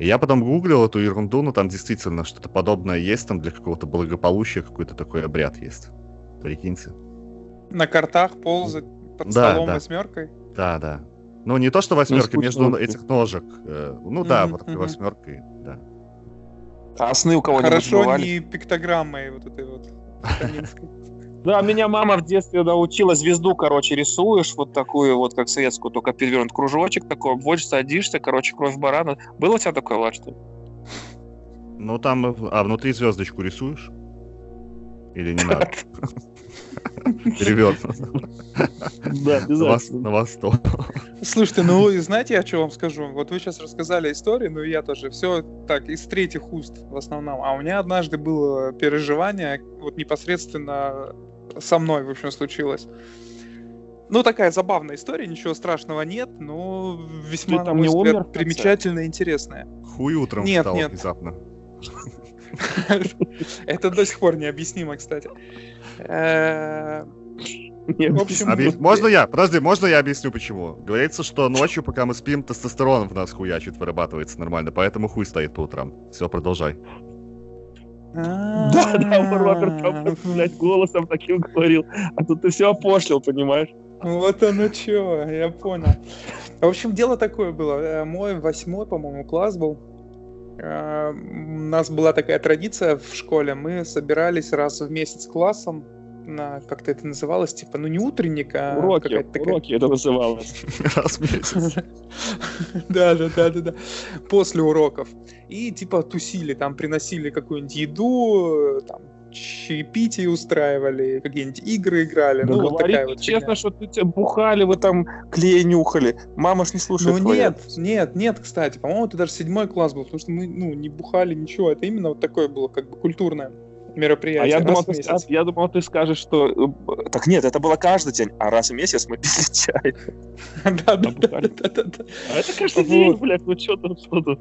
И я потом гуглил эту ерунду, но там действительно что-то подобное есть, там для какого-то благополучия какой-то такой обряд есть. Прикиньте. На картах ползать под да, столом да. восьмеркой? Да, да. Ну, не то, что восьмерка, ну, между этих ножек. Э, ну да, вот mm-hmm. восьмеркой, да. А сны у кого-нибудь Хорошо бывали? не пиктограммой вот этой вот. Да, меня мама в детстве научила звезду, короче, рисуешь вот такую вот, как советскую, только перевернут кружочек такой, больше садишься, короче, кровь барана. Было у тебя такое, Влад, что Ну, там, а внутри звездочку рисуешь? Или не надо? Перевернут. Да, На восток. Слушайте, ну, знаете, я что вам скажу? Вот вы сейчас рассказали историю, ну, я тоже все так, из третьих уст в основном. А у меня однажды было переживание, вот непосредственно со мной, в общем, случилось. Ну, такая забавная история, ничего страшного нет, но весьма, на мой взгляд, примечательная и интересная. Хуй утром нет, встал нет. внезапно. Это до сих пор необъяснимо, кстати. Э, в общем... Можно я? Подожди, можно я объясню почему? Говорится, что ночью, пока мы спим, тестостерон в нас хуячит, вырабатывается нормально, поэтому хуй стоит по утрам. Все, продолжай. Да, да, Роберт там, блядь, голосом таким говорил. А тут ты все опошлил, понимаешь? Вот оно что, я понял. В общем, дело такое было. Э, мой восьмой, по-моему, класс был. Э, у нас была такая традиция в школе. Мы собирались раз в месяц классом на как-то это называлось, типа, ну не утренник, а уроки, такая... уроки это называлось. Раз в месяц. Да, да, да, да, да. После уроков. И типа тусили, там приносили какую-нибудь еду, там чаепитие устраивали, какие-нибудь игры играли. Ну, вот такая вот честно, что ты тебя бухали, вы там клей нюхали. Мама ж не слушает. Ну твоя. нет, нет, нет, кстати. По-моему, это даже седьмой класс был, потому что мы ну, не бухали ничего. Это именно вот такое было, как бы культурное. Мероприятие. А я думал, ты, а, я думал, ты скажешь, что... Э, так нет, это было каждый день, а раз в месяц мы пили чай. Да-да-да. А это каждый день, блядь, ну что там, что то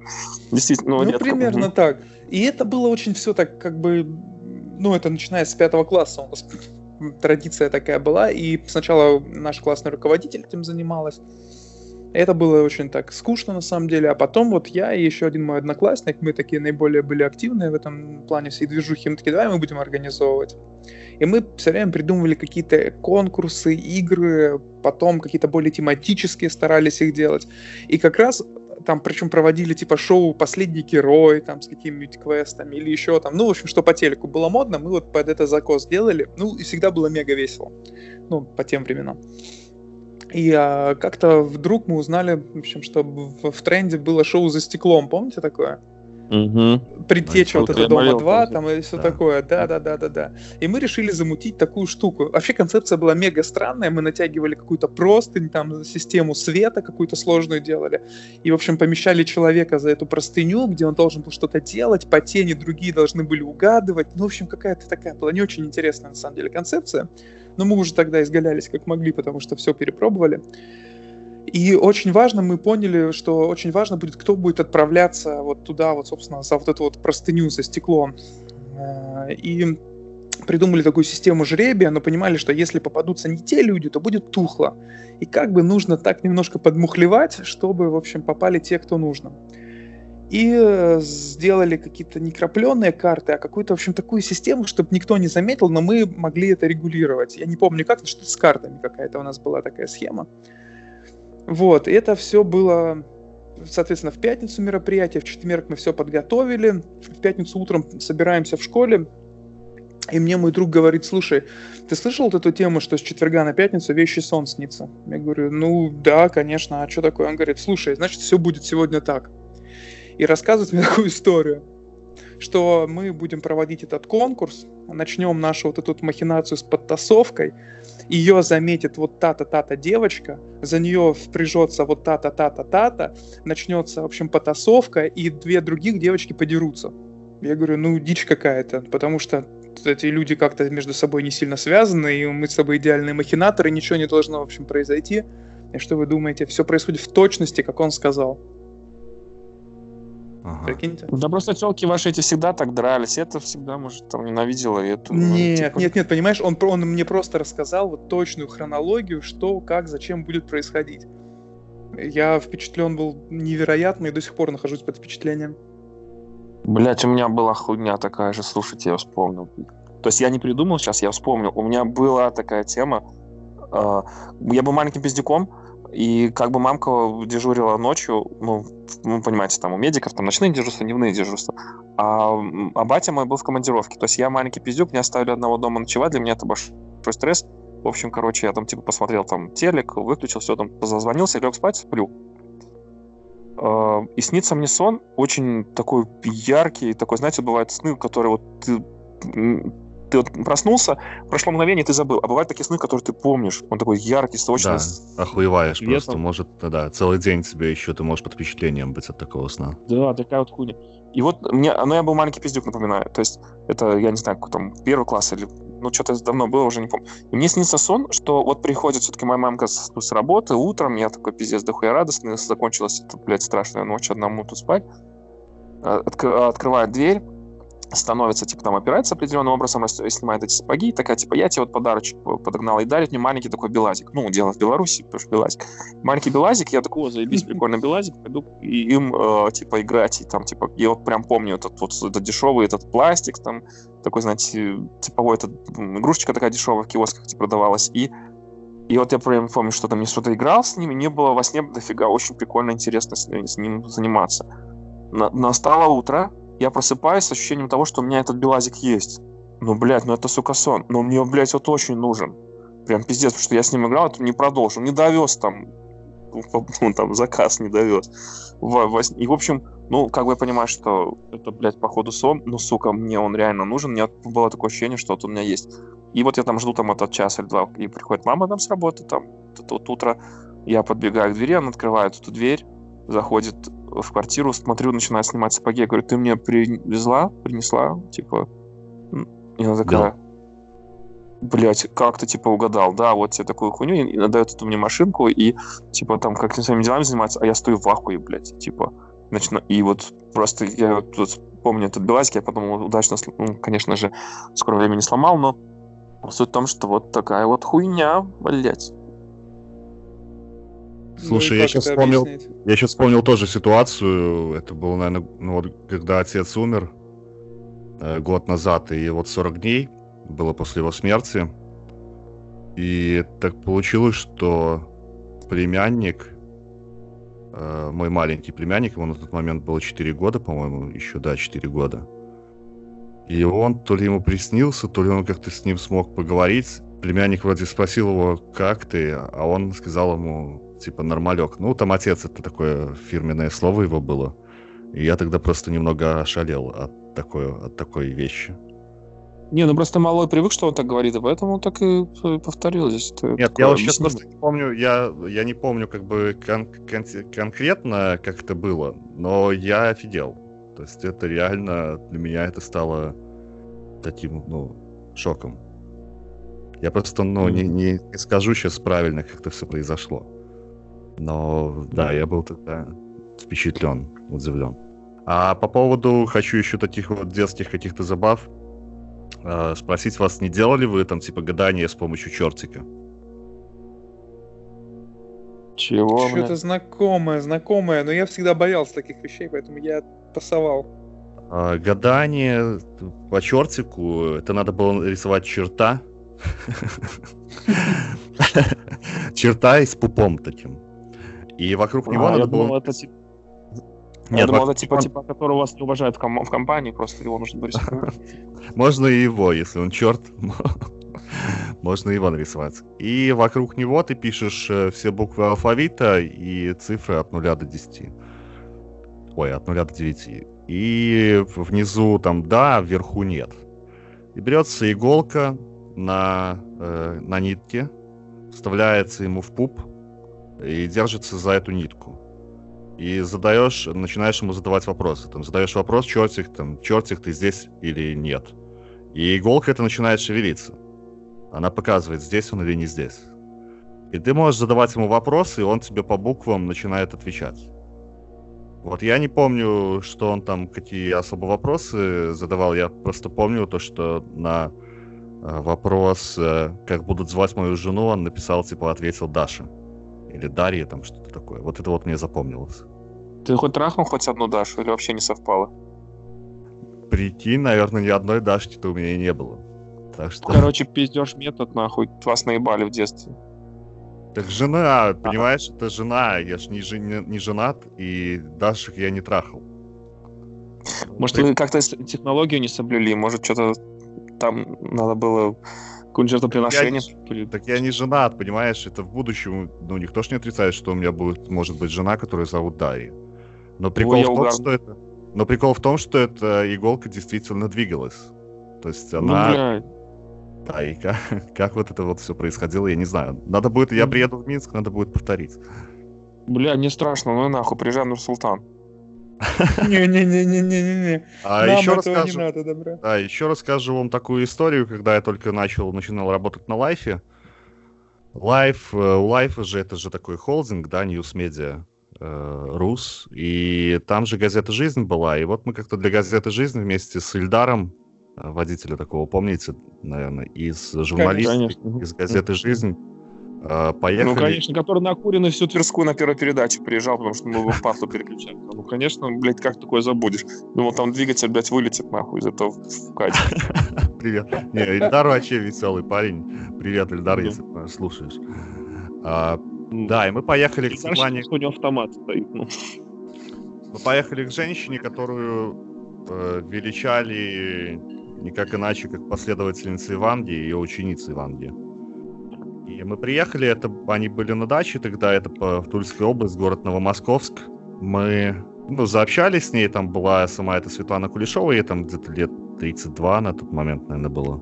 Действительно, ну примерно так. И это было очень все так, как бы... Ну, это начиная с пятого класса у нас традиция такая была, и сначала наш классный руководитель этим занималась, это было очень так скучно на самом деле. А потом вот я и еще один мой одноклассник, мы такие наиболее были активные в этом плане всей движухи. Мы такие, давай мы будем организовывать. И мы все время придумывали какие-то конкурсы, игры, потом какие-то более тематические старались их делать. И как раз там причем проводили типа шоу «Последний герой», там с какими-нибудь квестами или еще там, ну, в общем, что по телеку было модно, мы вот под это закос делали, ну, и всегда было мега весело, ну, по тем временам. И а, как-то вдруг мы узнали, в общем, что в, в тренде было шоу «За стеклом». Помните такое? Угу. Предтеча вот это Дома 2, там и все да. такое. Да, да, да, да, да. И мы решили замутить такую штуку. Вообще концепция была мега странная. Мы натягивали какую-то простынь, там систему света какую-то сложную делали. И, в общем, помещали человека за эту простыню, где он должен был что-то делать, по тени другие должны были угадывать. Ну, в общем, какая-то такая была не очень интересная, на самом деле, концепция. Но мы уже тогда изгалялись как могли, потому что все перепробовали. И очень важно, мы поняли, что очень важно будет, кто будет отправляться вот туда, вот, собственно, за вот эту вот простыню, за стекло. Э, и придумали такую систему жребия, но понимали, что если попадутся не те люди, то будет тухло. И как бы нужно так немножко подмухлевать, чтобы, в общем, попали те, кто нужно и э, сделали какие-то не крапленные карты, а какую-то, в общем, такую систему, чтобы никто не заметил, но мы могли это регулировать. Я не помню как, но что-то с картами какая-то у нас была такая схема. Вот, это все было, соответственно, в пятницу мероприятие, в четверг мы все подготовили, в пятницу утром собираемся в школе, и мне мой друг говорит, слушай, ты слышал вот эту тему, что с четверга на пятницу вещий сон снится? Я говорю, ну да, конечно, а что такое? Он говорит, слушай, значит, все будет сегодня так и рассказывает мне такую историю, что мы будем проводить этот конкурс, начнем нашу вот эту махинацию с подтасовкой, ее заметит вот та-то девочка, за нее впряжется вот та-то, начнется, в общем, потасовка, и две других девочки подерутся. Я говорю, ну, дичь какая-то, потому что эти люди как-то между собой не сильно связаны, и мы с тобой идеальные махинаторы, ничего не должно, в общем, произойти. И что вы думаете? Все происходит в точности, как он сказал. Ага. Прикиньте. Да просто телки ваши эти всегда так дрались. Это всегда, может, там ненавидела. И эту, ну, нет, типа... нет, нет, понимаешь, он, он мне просто рассказал вот точную хронологию, что, как, зачем будет происходить. Я впечатлен был невероятно и до сих пор нахожусь под впечатлением. Блять, у меня была хуйня такая же, слушайте, я вспомнил. То есть я не придумал сейчас, я вспомнил. У меня была такая тема. Э, я был маленьким пиздюком, и как бы мамка дежурила ночью, ну, вы понимаете, там у медиков там ночные дежурства, дневные дежурства. А, а батя мой был в командировке. То есть я маленький пиздюк, меня оставили одного дома ночевать, для меня это большой стресс. В общем, короче, я там типа посмотрел там телек, выключил все, там зазвонился, лег спать, сплю. А, и снится мне сон очень такой яркий, такой, знаете, бывают сны, которые вот ты ты вот проснулся, прошло мгновение, ты забыл. А бывают такие сны, которые ты помнишь. Он такой яркий, сочный. Да, охуеваешь светом. просто. Может, да, целый день тебе еще, ты можешь под впечатлением быть от такого сна. Да, такая вот хуйня. И вот мне, ну я был маленький пиздюк, напоминаю. То есть это, я не знаю, какой там, первый класс или, ну что-то давно было, уже не помню. И мне снится сон, что вот приходит все-таки моя мамка с, с работы утром, я такой пиздец дохуя радостный, закончилась эта, блядь, страшная ночь, одному тут спать. А, Откры, открывает дверь, становится, типа, там, опирается определенным образом, снимает эти сапоги, такая, типа, я тебе вот подарочек подогнала, и дарит мне маленький такой белазик. Ну, дело в Беларуси, потому что белазик. Маленький белазик, я такой, о, заебись, прикольно белазик, пойду и им, э, типа, играть, и там, типа, я вот прям помню этот вот этот дешевый этот пластик, там, такой, знаете, типовой этот, игрушечка такая дешевая в киосках типа, продавалась, и и вот я прям помню, что там мне что-то играл с ними, не было во сне дофига, очень прикольно, интересно с, с ним заниматься. На, настало утро, я просыпаюсь с ощущением того, что у меня этот белазик есть. Ну, блядь, ну это, сука, сон. Но мне, блядь, вот очень нужен. Прям пиздец, потому что я с ним играл, это не продолжил. Не довез там, ну, там, заказ не довез. И, в общем, ну, как бы я понимаю, что это, блядь, походу сон, но, сука, мне он реально нужен. У меня было такое ощущение, что вот у меня есть. И вот я там жду там этот час или два, и приходит мама там с работы, там, тут утро, я подбегаю к двери, она открывает эту дверь, заходит в квартиру, смотрю, начинаю снимать сапоги. Я говорю, ты мне привезла, принесла, типа, И она такая, блять, как ты, типа, угадал, да, вот тебе такую хуйню, и, и дает эту мне машинку, и, типа, там, как своими делами заниматься, а я стою в ахуе, блядь, типа, начну, и вот просто я тут помню этот беласик, я потом удачно, ну, конечно же, в скором времени сломал, но суть в том, что вот такая вот хуйня, блядь. Слушай, ну, я сейчас вспомнил, я сейчас вспомнил тоже ситуацию. Это было, наверное, ну, вот, когда отец умер э, год назад, и вот 40 дней было после его смерти. И так получилось, что племянник, э, мой маленький племянник, ему на тот момент было 4 года, по-моему, еще, да, 4 года. И он, то ли ему приснился, то ли он как-то с ним смог поговорить. Племянник вроде спросил его, как ты, а он сказал ему, типа, нормалек. Ну, там отец, это такое фирменное слово его было. И я тогда просто немного ошалел от такой, от такой вещи. Не, ну просто малой привык, что он так говорит, и поэтому так и повторил здесь. Это Нет, я вот сейчас просто не помню, я, я не помню как бы кон- кон- конкретно, как это было, но я офигел. То есть это реально для меня это стало таким, ну, шоком. Я просто, ну, mm-hmm. не, не скажу сейчас правильно, как это все произошло. Но да, я был тогда впечатлен, удивлен. А по поводу, хочу еще таких вот детских каких-то забав, э, спросить вас, не делали вы там типа гадания с помощью чертика? Чего? Что-то знакомое, знакомое, но я всегда боялся таких вещей, поэтому я пасовал. А, гадание по чертику, это надо было рисовать черта. Черта и с пупом таким. И вокруг него а, надо было... Это, типа... Нет, я думал, это типа, типа, который вас не уважает в, ком- в компании, просто его нужно нарисовать. Можно и его, если он черт, можно его нарисовать. И вокруг него ты пишешь э, все буквы алфавита и цифры от 0 до 10. Ой, от 0 до 9. И внизу там да, вверху нет. И берется иголка на, э, на нитке, вставляется ему в пуп и держится за эту нитку и задаешь, начинаешь ему задавать вопросы. Там задаешь вопрос, чертик, там, чертик, ты здесь или нет. И иголка это начинает шевелиться. Она показывает, здесь он или не здесь. И ты можешь задавать ему вопросы, и он тебе по буквам начинает отвечать. Вот я не помню, что он там, какие особо вопросы задавал. Я просто помню то, что на вопрос, э, как будут звать мою жену, он написал, типа, ответил Даша. Или Дарья, там что-то такое. Вот это вот мне запомнилось. Ты хоть трахнул хоть одну Дашу или вообще не совпало? Прикинь, наверное, ни одной Дашки-то у меня и не было. Так что... Короче, пиздешь метод, нахуй. Вас наебали в детстве. Так жена, понимаешь, ага. это жена. Я ж не, не, не женат, и Дашек я не трахал. Может, так... вы как-то технологию не соблюли? Может, что-то там надо было какое-нибудь жертвоприношение. Так я, так я не женат, понимаешь? Это в будущем, ну, никто ж не отрицает, что у меня будет, может быть, жена, которую зовут Дарья. Но прикол Ой, в том, угар... что это... Но прикол в том, что эта иголка действительно двигалась. То есть ну, она... Ну, да, и как, как вот это вот все происходило, я не знаю. Надо будет, я приеду в Минск, надо будет повторить. Бля, не страшно, ну нахуй, приезжай на Султан. Не-не-не-не-не-не. А Нам еще расскажу, не надо, добра. Да, еще расскажу вам такую историю, когда я только начал, начинал работать на лайфе. Лайф, э, у лайфа же это же такой холдинг, да, News Media э, Рус, и там же газета «Жизнь» была, и вот мы как-то для газеты «Жизнь» вместе с Ильдаром, э, водителя такого, помните, наверное, из журналистов, из газеты «Жизнь», поехали. Ну, конечно, который накуренный всю Тверскую на первой передаче приезжал, потому что мы его в паслу переключали. Ну, конечно, блядь, как такое забудешь? Думал, там двигатель, блядь, вылетит нахуй из этого в Кате. Привет. Не, Ильдар вообще веселый парень. Привет, Ильдар, если слушаешь. А, да, и мы поехали к Светлане... У него автомат стоит, ну. Мы поехали к женщине, которую э, величали никак иначе, как последовательница Иванги и ее ученица Иванги. И мы приехали, это они были на даче тогда, это по, Тульской область, город Новомосковск. Мы ну, заобщались с ней, там была сама эта Светлана Кулешова, ей там где-то лет 32 на тот момент, наверное, было.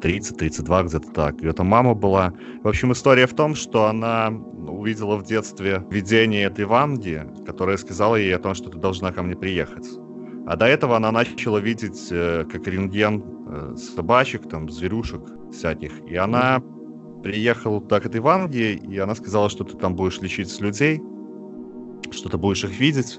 30-32, где-то так. Ее там мама была. В общем, история в том, что она увидела в детстве видение этой Ванги, которая сказала ей о том, что ты должна ко мне приехать. А до этого она начала видеть э, как рентген э, собачек, там, зверюшек всяких. И она приехала туда к этой Ванге, и она сказала, что ты там будешь лечить людей, что ты будешь их видеть.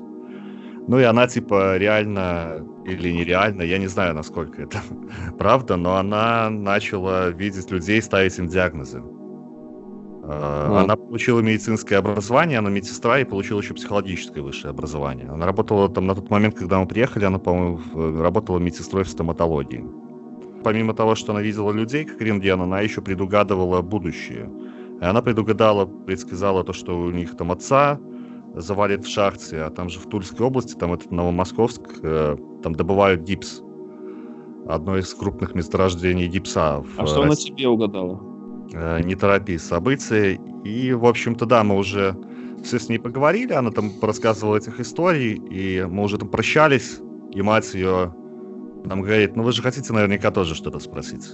Ну и она типа реально или нереально, я не знаю, насколько это правда, но она начала видеть людей, ставить им диагнозы. Mm. Она получила медицинское образование, она медсестра и получила еще психологическое высшее образование. Она работала там на тот момент, когда мы приехали, она, по-моему, работала медсестрой в стоматологии. Помимо того, что она видела людей, как рентген, она еще предугадывала будущее. И она предугадала, предсказала то, что у них там отца завалит в шахте, а там же в Тульской области, там этот Новомосковск, э, там добывают гипс. Одно из крупных месторождений гипса. В а что России. она тебе угадала? Э, не торопи события. И, в общем-то, да, мы уже все с ней поговорили, она там рассказывала этих историй, и мы уже там прощались, и мать ее нам говорит, ну вы же хотите наверняка тоже что-то спросить.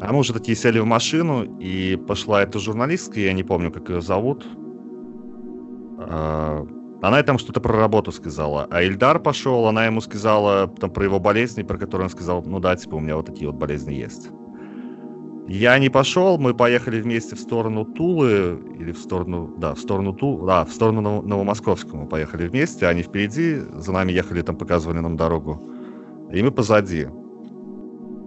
А мы уже такие сели в машину, и пошла эта журналистка, я не помню, как ее зовут. А, она там что-то про работу сказала. А Ильдар пошел, она ему сказала там, про его болезни, про которые он сказал, ну да, типа у меня вот такие вот болезни есть. Я не пошел, мы поехали вместе в сторону Тулы, или в сторону, да, в сторону Тулы, да, в сторону Новомосковского мы поехали вместе, они впереди, за нами ехали, там показывали нам дорогу, и мы позади.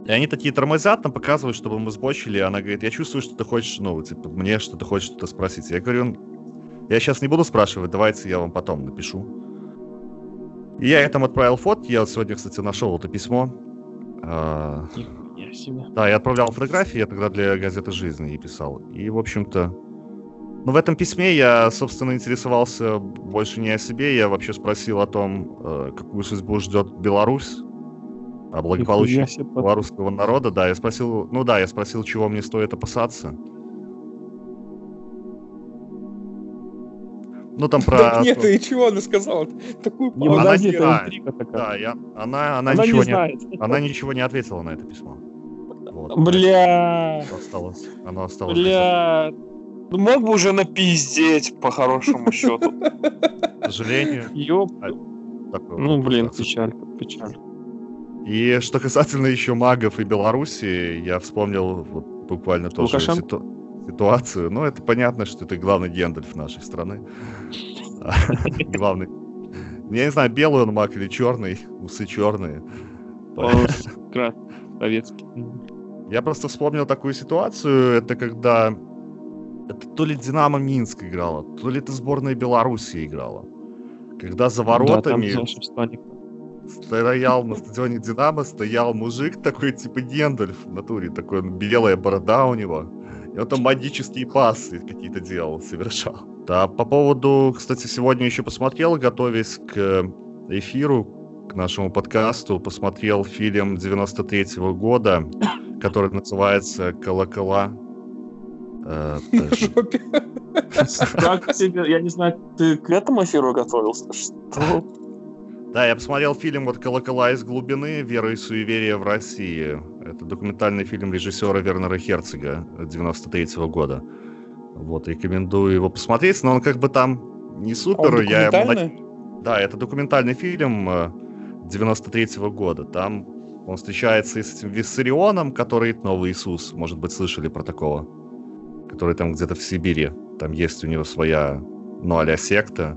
И они такие тормозят, нам показывают, чтобы мы сбочили, она говорит, я чувствую, что ты хочешь, ну, типа, мне что ты хочешь что-то спросить. Я говорю, я сейчас не буду спрашивать, давайте я вам потом напишу. И я ей там отправил фотки, я сегодня, кстати, нашел это письмо. А, себе. Да, я отправлял фотографии, я тогда для газеты «Жизнь» и писал. И, в общем-то, ну, в этом письме я, собственно, интересовался больше не о себе, я вообще спросил о том, э, какую судьбу ждет Беларусь, о благополучии белорусского народа. Да, я спросил, ну да, я спросил, чего мне стоит опасаться. Ну там про... Да нет, и чего она сказала? Такую паузу. Она не знает. Да, я, она, она, она, ничего не, знает. не, она ничего не ответила на это письмо. Вот. Бля. Оно осталось. Оно осталось. Бля. Ну мог бы уже напиздеть, по хорошему счету. К сожалению. Ёп. А, ну, блин, печаль, печаль. И что касательно еще магов и Беларуси, я вспомнил вот буквально тоже ситу... ситуацию. Ну, это понятно, что это главный Гендальф нашей страны. Главный. Я не знаю, белый он маг или черный, усы черные. Советский. Я просто вспомнил такую ситуацию, это когда это то ли Динамо Минск играла, то ли это сборная Беларуси играла. Когда за воротами да, стоял на стадионе Динамо, стоял мужик такой, типа Гендальф в натуре, такой белая борода у него. И он там магические пасы какие-то делал, совершал. Да, по поводу, кстати, сегодня еще посмотрел, готовясь к эфиру, к нашему подкасту, посмотрел фильм 93-го года, который называется «Колокола». Э, как тебе, я не знаю, ты к этому эфиру готовился? Что? Да, я посмотрел фильм вот «Колокола из глубины. Вера и суеверие в России». Это документальный фильм режиссера Вернера Херцога 93 -го года. Вот, рекомендую его посмотреть, но он как бы там не супер. Он я Да, это документальный фильм 93 -го года. Там он встречается и с этим Виссарионом, который новый Иисус, может быть, слышали про такого, который там где-то в Сибири. Там есть у него своя, ну, а секта.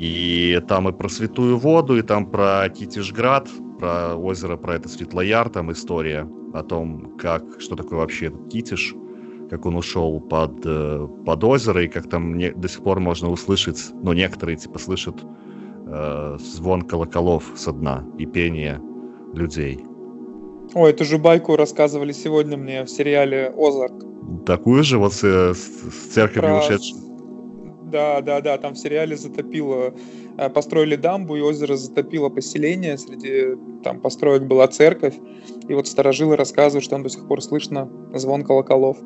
И там и про Святую Воду, и там про Китишград, про озеро, про это Светлояр, там история о том, как, что такое вообще этот Китиш, как он ушел под, э, под озеро, и как там не, до сих пор можно услышать, ну, некоторые, типа, слышат э, звон колоколов со дна и пение людей. Ой, эту же байку рассказывали сегодня мне в сериале «Озарк». Такую же вот с, с церковью Про... ушедшей да, да, да, там в сериале затопило, э, построили дамбу, и озеро затопило поселение, среди там построек была церковь, и вот сторожилы рассказывают, что там до сих пор слышно звон колоколов.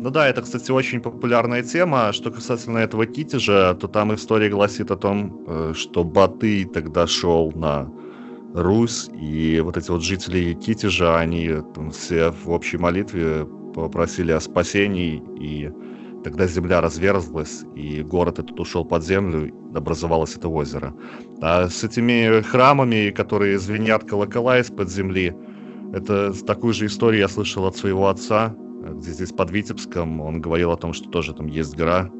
Ну да, это, кстати, очень популярная тема. Что касательно этого Китежа, то там история гласит о том, э, что Батый тогда шел на Русь, и вот эти вот жители Китежа, они там все в общей молитве попросили о спасении и тогда земля разверзлась, и город этот ушел под землю, образовалось это озеро. А с этими храмами, которые звенят колокола из-под земли, это такую же историю я слышал от своего отца, где здесь под Витебском он говорил о том, что тоже там есть гора,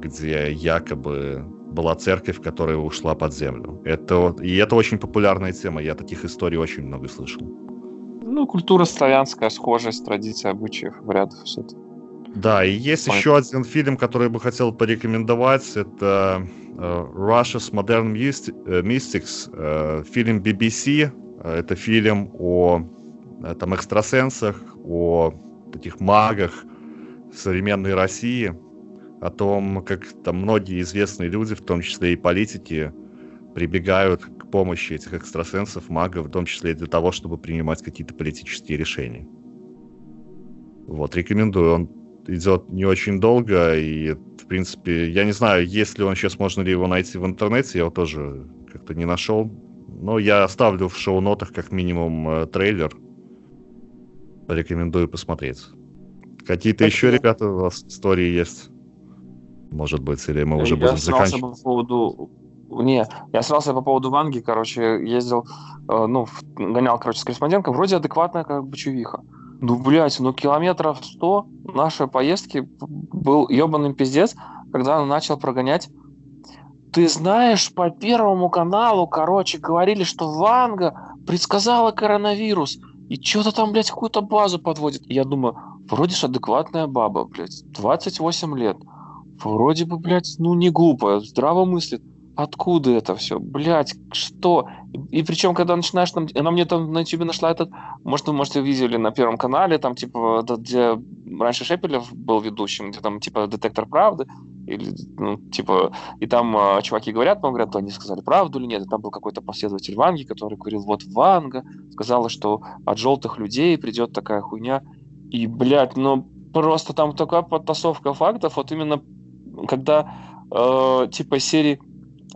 где якобы была церковь, которая ушла под землю. Это, и это очень популярная тема, я таких историй очень много слышал. Ну, культура славянская, схожесть, традиции, обычаев, обрядов, все это. Да, и есть Понятно. еще один фильм, который бы хотел порекомендовать. Это Russia's Modern э, Mystics, фильм BBC. Это фильм о там, экстрасенсах, о таких магах современной России, о том, как там многие известные люди, в том числе и политики, прибегают к помощи этих экстрасенсов, магов, в том числе и для того, чтобы принимать какие-то политические решения. Вот, рекомендую. Он идет не очень долго, и, в принципе, я не знаю, есть ли он сейчас, можно ли его найти в интернете, я его тоже как-то не нашел. Но я оставлю в шоу-нотах как минимум э, трейлер. Рекомендую посмотреть. Какие-то еще, ребята, у вас истории есть? Может быть, или мы уже я будем заканчивать? по поводу не, я срался по поводу Ванги, короче, ездил, э, ну, гонял, короче, с корреспондентом, вроде адекватная как бы чувиха. Ну, блядь, ну километров 100 нашей поездки был ебаный пиздец, когда он начал прогонять. Ты знаешь, по Первому каналу, короче, говорили, что Ванга предсказала коронавирус. И что-то там, блядь, какую-то базу подводит. Я думаю, вроде же адекватная баба, блядь, 28 лет. Вроде бы, блядь, ну не глупая, здраво мыслит откуда это все, блядь, что? И, причем, когда начинаешь там, она мне там на YouTube нашла этот, может, вы, можете видели на Первом канале, там, типа, где раньше Шепелев был ведущим, где там, типа, детектор правды, или, ну, типа, и там э, чуваки говорят, но говорят, то они сказали правду или нет, и там был какой-то последователь Ванги, который говорил, вот Ванга сказала, что от желтых людей придет такая хуйня, и, блядь, ну, просто там такая подтасовка фактов, вот именно, когда, э, типа, серии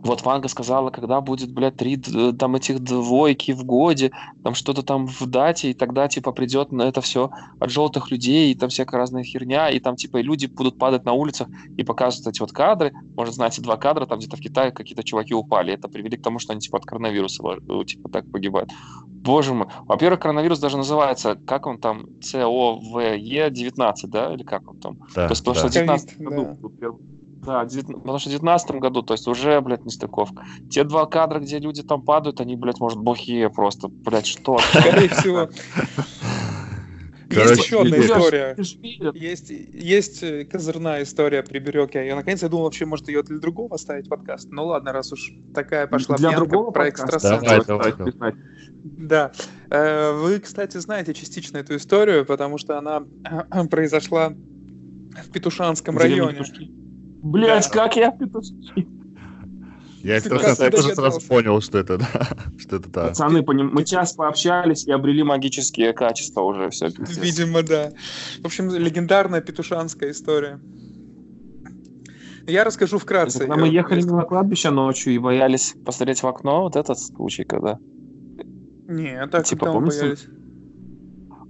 вот Ванга сказала, когда будет, блядь, три там этих двойки в годе, там что-то там в дате, и тогда, типа, придет на это все от желтых людей, и там всякая разная херня, и там, типа, люди будут падать на улицах и показывать эти вот кадры. Может, знаете, два кадра, там где-то в Китае какие-то чуваки упали. Это привели к тому, что они, типа, от коронавируса, ну, типа, так погибают. Боже мой. Во-первых, коронавирус даже называется, как он там, COVE-19, да, или как он там? Да, То есть, потому да. что в 19 году да. Да, потому что в 19 году, то есть уже, блядь, нестыковка. Те два кадра, где люди там падают, они, блядь, может, бухие просто. Блядь, что? Скорее всего. есть еще одна история. Есть, есть э, козырная история при Бирюке. Я наконец я думал, вообще, может, ее для другого оставить подкаст. Ну ладно, раз уж такая пошла для другого про экстрасенсов. Да. Э, вы, кстати, знаете частично эту историю, потому что она произошла в Петушанском районе. Блять, как я петушки. Я, раз, я тоже сразу понял, что это, да. что это да. Пацаны, поним... мы час пообщались и обрели магические качества уже. Все, Видимо, да. В общем, легендарная петушанская история. Я расскажу вкратце. Когда мы ехали на кладбище ночью и боялись посмотреть в окно, вот этот случай, когда... Не, так типа, помните? боялись?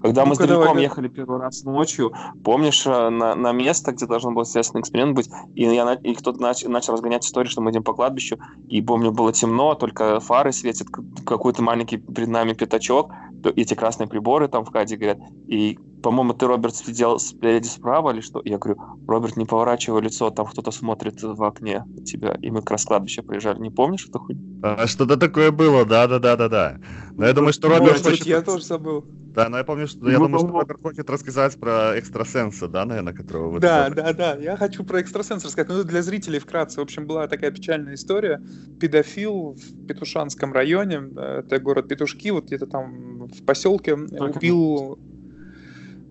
Когда ну мы с Давидком ехали первый раз ночью, помнишь, э, на, на место, где должен был естественный эксперимент быть, и, я, и кто-то нач, начал разгонять историю, что мы идем по кладбищу, и помню, было темно, только фары светят, какой-то маленький перед нами пятачок, эти красные приборы там в каде горят, и по-моему, ты, Роберт, сидел спереди справа или что? Я говорю, Роберт, не поворачивай лицо, там кто-то смотрит в окне тебя. И мы к раскладбищу приезжали. Не помнишь эту хуйню? А, что-то такое было, да-да-да-да-да. Но я думаю, что Роберт хочет... Я тоже забыл. Да, но я помню, что я ну, думаю, что Роберт хочет рассказать про экстрасенса, да, наверное, которого вы... Да, да, да. Я хочу про экстрасенса рассказать. Ну, для зрителей вкратце. В общем, была такая печальная история. Педофил в Петушанском районе, это город Петушки, вот где-то там в поселке, убил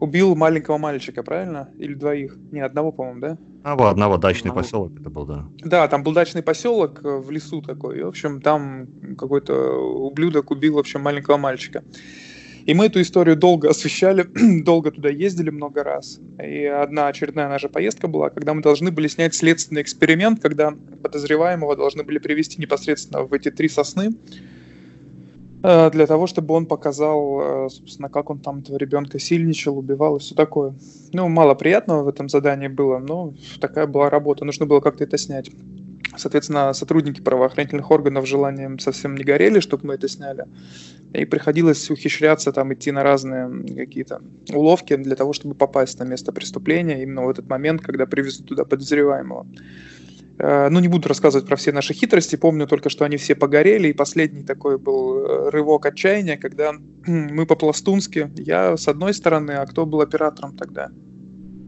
убил маленького мальчика, правильно? Или двоих? Не, одного, по-моему, да? Одного, одного дачный одного. поселок это был, да. Да, там был дачный поселок э, в лесу такой. И, в общем, там какой-то ублюдок убил, в общем, маленького мальчика. И мы эту историю долго освещали, долго туда ездили много раз. И одна очередная наша поездка была, когда мы должны были снять следственный эксперимент, когда подозреваемого должны были привести непосредственно в эти три сосны, для того, чтобы он показал, э, собственно, как он там этого ребенка сильничал, убивал и все такое. Ну, мало приятного в этом задании было, но такая была работа, нужно было как-то это снять. Соответственно, сотрудники правоохранительных органов желанием совсем не горели, чтобы мы это сняли. И приходилось ухищряться, там, идти на разные какие-то уловки для того, чтобы попасть на место преступления именно в этот момент, когда привезут туда подозреваемого. Э, ну, не буду рассказывать про все наши хитрости, помню только, что они все погорели, и последний такой был э, рывок отчаяния, когда мы по-пластунски, я с одной стороны, а кто был оператором тогда?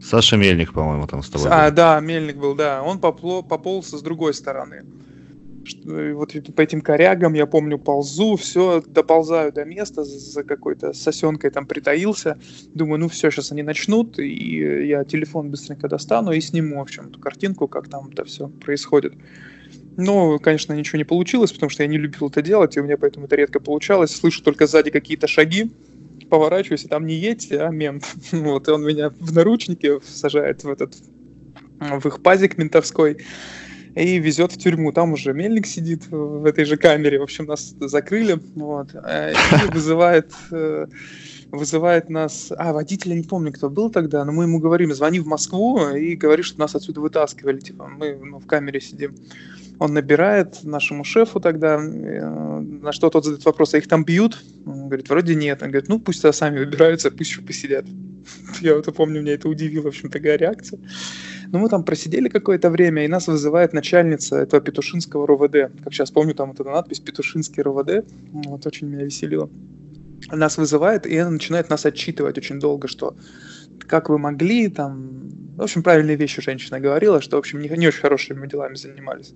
Саша Мельник, по-моему, там с тобой. А, был. да, Мельник был, да. Он попло, пополз с другой стороны вот по этим корягам, я помню, ползу, все, доползаю до места, за какой-то сосенкой там притаился. Думаю, ну все, сейчас они начнут, и я телефон быстренько достану и сниму, в общем, эту картинку, как там это все происходит. Но, конечно, ничего не получилось, потому что я не любил это делать, и у меня поэтому это редко получалось. Слышу только сзади какие-то шаги, поворачиваюсь, и там не едь, а мент. Вот, и он меня в наручники сажает в этот в их пазик ментовской и везет в тюрьму. Там уже мельник сидит в этой же камере. В общем, нас закрыли. Вот, э, и вызывает э, вызывает нас... А, водителя не помню, кто был тогда, но мы ему говорим, звони в Москву и говори, что нас отсюда вытаскивали. Типа, мы ну, в камере сидим. Он набирает нашему шефу тогда, э, на что тот задает вопрос, а их там бьют? Он говорит, вроде нет. Он говорит, ну пусть сами выбираются, пусть еще посидят. Я вот помню, меня это удивило, в общем, такая реакция. Ну, мы там просидели какое-то время, и нас вызывает начальница этого Петушинского РОВД. Как сейчас помню, там вот эта надпись «Петушинский РОВД». Вот очень меня веселило. Нас вызывает, и она начинает нас отчитывать очень долго, что как вы могли, там, в общем, правильные вещи женщина говорила, что, в общем, не, не очень хорошими делами занимались.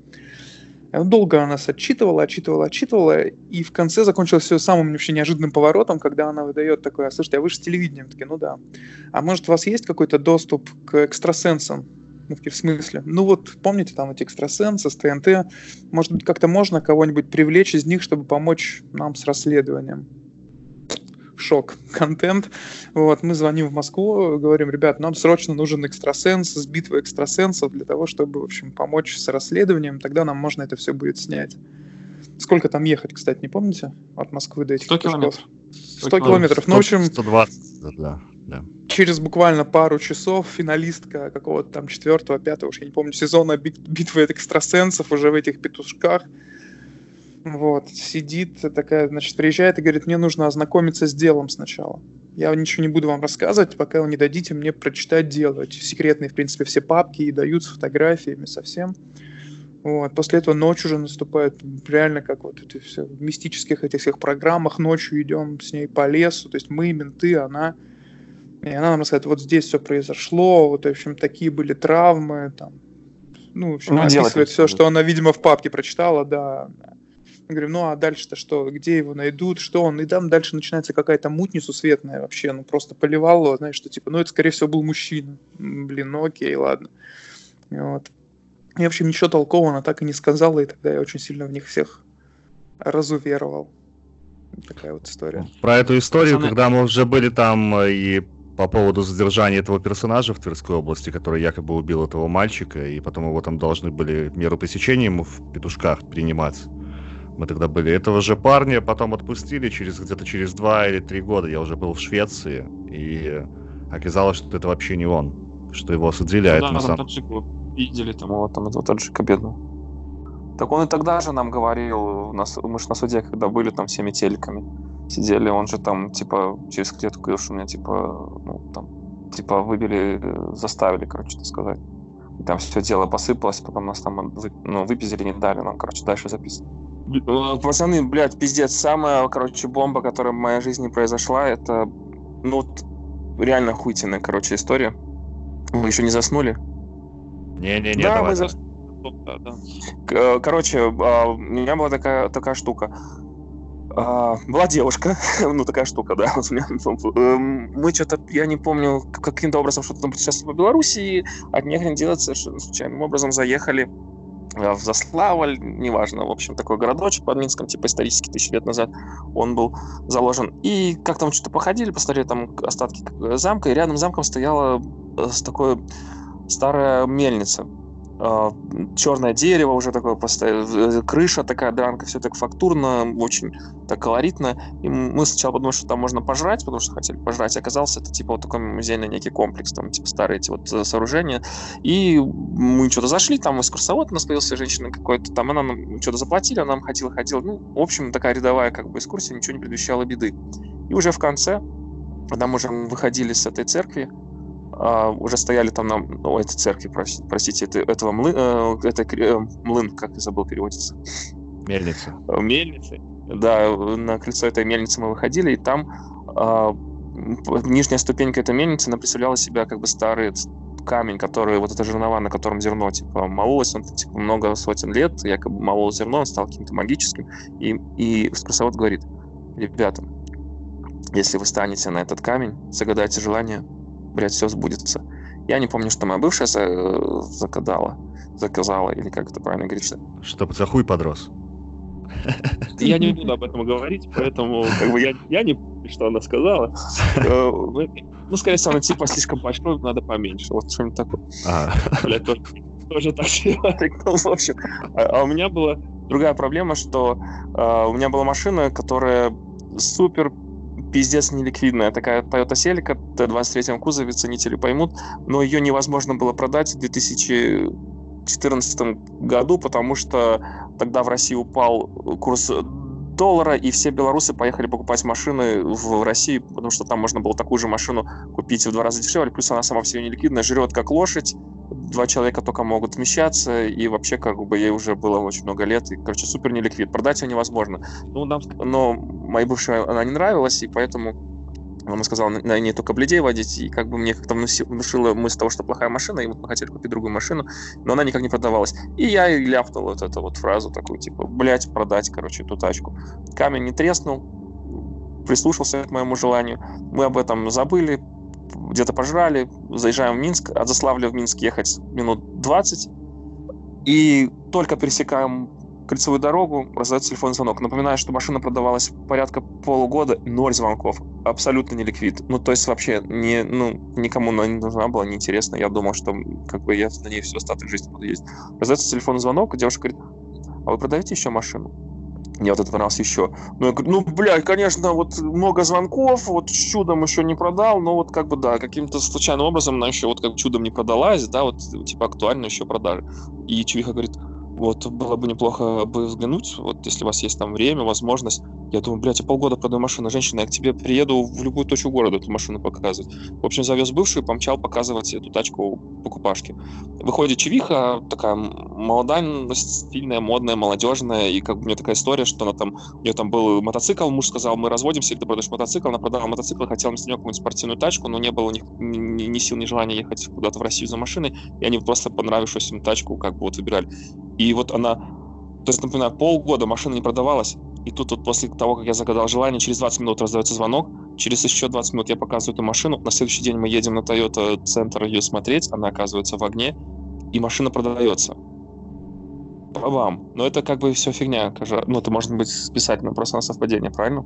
Долго она нас отчитывала, отчитывала, отчитывала, и в конце закончилось все самым вообще неожиданным поворотом, когда она выдает такое, слушайте, а вы же с телевидением? Такие, ну да. А может, у вас есть какой-то доступ к экстрасенсам? Ну, в смысле? Ну вот, помните там эти экстрасенсы с ТНТ? Может быть, как-то можно кого-нибудь привлечь из них, чтобы помочь нам с расследованием? Шок, контент. Вот, мы звоним в Москву, говорим, ребят, нам срочно нужен экстрасенс с битвой экстрасенсов для того, чтобы, в общем, помочь с расследованием, тогда нам можно это все будет снять. Сколько там ехать, кстати, не помните? От Москвы до этих 100 километров. 100 километров. Ну, в общем... 120, да да. Через буквально пару часов финалистка какого-то там четвертого, пятого, уж я не помню, сезона бит битвы экстрасенсов уже в этих петушках. Вот, сидит такая, значит, приезжает и говорит, мне нужно ознакомиться с делом сначала. Я ничего не буду вам рассказывать, пока вы не дадите мне прочитать дело. Эти секретные, в принципе, все папки и дают с фотографиями совсем. Вот. После этого ночь уже наступает, реально как вот это все в мистических этих всех программах. Ночью идем с ней по лесу, то есть мы, менты, она. И она нам рассказывает, вот здесь все произошло, вот, в общем, такие были травмы, там, ну, в общем, ну, описывает все, что она, видимо, в папке прочитала, да. Мы говорим, ну а дальше-то что, где его найдут, что он, и там дальше начинается какая-то муть несусветная вообще, ну просто поливало, знаешь, что типа, ну это скорее всего был мужчина, блин, ну окей, ладно. Вот. И, в общем, ничего толкового она так и не сказала, и тогда я очень сильно в них всех разуверовал. Такая вот история. Про эту историю, Пацаны... когда мы уже были там э, и по поводу задержания этого персонажа в Тверской области, который якобы убил этого мальчика, и потом его там должны были меру пресечения ему в петушках принимать. Мы тогда были этого же парня, потом отпустили через где-то через два или три года. Я уже был в Швеции, и оказалось, что это вообще не он, что его осудили, а ну, это да, на самом... видели там его, там этого таджика бедного. Так он и тогда же нам говорил, мы же на суде, когда были там всеми телеками, сидели, он же там, типа, через клетку говорил, что меня, типа, ну, там, типа, выбили, заставили, короче, так сказать. И там все дело посыпалось, потом нас там вы, ну, выпиздили, не дали нам, короче, дальше записывать. Э, пацаны, блядь, пиздец, самая, короче, бомба, которая в моей жизни произошла, это, ну, реально охуительная, короче, история. Вы еще не заснули? Не-не-не, да, давай. Мы зас... да, да. Э, короче, а, у меня была такая, такая штука. А, была девушка, ну такая штука, да. Вот меня, эм, мы что-то, я не помню, каким-то образом что-то там сейчас по Белоруссии, от них делать совершенно случайным образом заехали в Заславль, неважно, в общем, такой городочек под Минском, типа исторически тысячи лет назад он был заложен. И как там что-то походили, посмотрели там остатки замка, и рядом с замком стояла э, с такой старая мельница. Э, черное дерево уже такое поставили, крыша такая дранка, все так фактурно, очень так колоритно. И мы сначала подумали, что там можно пожрать, потому что хотели пожрать. Оказалось, это типа вот такой музейный некий комплекс, там типа старые эти вот э, сооружения. И мы что-то зашли, там экскурсовод у нас появился женщина какой-то, там она нам что-то заплатили, она нам ходила, ходила. Ну, в общем, такая рядовая как бы экскурсия, ничего не предвещала беды. И уже в конце, когда мы уже выходили с этой церкви, уже стояли там на о, этой церкви, простите, это, этого млы, э, это э, млын, как я забыл переводится. Мельница. Э, мельница. Да, на крыльцо этой мельницы мы выходили, и там э, нижняя ступенька этой мельницы, она представляла себя как бы старый камень, который, вот это жернова, на котором зерно, типа, мололось, он, типа, много сотен лет, якобы молол зерно, он стал каким-то магическим, и, и экскурсовод говорит, ребята, если вы станете на этот камень, загадайте желание, блядь, все сбудется. Я не помню, что моя бывшая загадала, заказала, или как это правильно говорится. Чтобы за хуй подрос. Я не буду об этом говорить, поэтому как бы я, я не помню, что она сказала. Э, ну, скорее всего, она типа слишком большой, надо поменьше. Вот что-нибудь такое. А. Блядь, тоже, тоже так ну, в общем. А, а у меня была другая проблема, что а, у меня была машина, которая супер пиздец неликвидная. Такая Toyota Celica в 23-м кузове, ценители поймут, но ее невозможно было продать в 2014 году, потому что тогда в России упал курс доллара, и все белорусы поехали покупать машины в России, потому что там можно было такую же машину купить в два раза дешевле, плюс она сама все неликвидная, жрет как лошадь, два человека только могут вмещаться, и вообще как бы ей уже было очень много лет, и, короче, супер неликвид. Продать ее невозможно. Ну, нам, но моей бывшей она не нравилась, и поэтому она сказала на ней только бледей водить, и как бы мне как-то внушила мысль того, что плохая машина, и мы хотели купить другую машину, но она никак не продавалась. И я и ляпнул вот эту вот фразу такую, типа, блядь, продать, короче, эту тачку. Камень не треснул, прислушался к моему желанию. Мы об этом забыли, где-то пожрали, заезжаем в Минск, от Заславля в Минск ехать минут 20, и только пересекаем кольцевую дорогу, раздается телефонный звонок. Напоминаю, что машина продавалась порядка полугода, ноль звонков, абсолютно не ликвид. Ну, то есть вообще не, ну, никому она не нужна была, неинтересно. Я думал, что как бы я на ней все остаток жизни буду ездить. Раздается телефонный звонок, девушка говорит, а вы продаете еще машину? Мне вот это понравилось еще. Ну, я говорю, ну, блядь, конечно, вот много звонков, вот чудом еще не продал, но вот как бы, да, каким-то случайным образом она еще вот как чудом не продалась, да, вот типа актуально еще продажи. И Чувиха говорит, вот было бы неплохо бы взглянуть, вот если у вас есть там время, возможность. Я думаю, блядь, я полгода продаю машину. Женщина, я к тебе приеду в любую точку города эту машину показывать. В общем, завез бывшую, помчал показывать эту тачку покупашки. Выходит чевиха, такая молодая, стильная, модная, молодежная, и как бы у меня такая история, что она там, у нее там был мотоцикл, муж сказал, мы разводимся, ты продаешь мотоцикл, она продала мотоцикл, хотела мне нее какую-нибудь спортивную тачку, но не было ни, ни, ни сил, ни желания ехать куда-то в Россию за машиной, и они просто понравившуюся им тачку как бы вот выбирали. И вот она, то есть, например, полгода машина не продавалась, и тут вот после того, как я загадал желание, через 20 минут раздается звонок, через еще 20 минут я показываю эту машину, на следующий день мы едем на Toyota центр ее смотреть, она оказывается в огне, и машина продается. По вам. Но это как бы все фигня. Ну, это может быть списать просто на совпадение, правильно?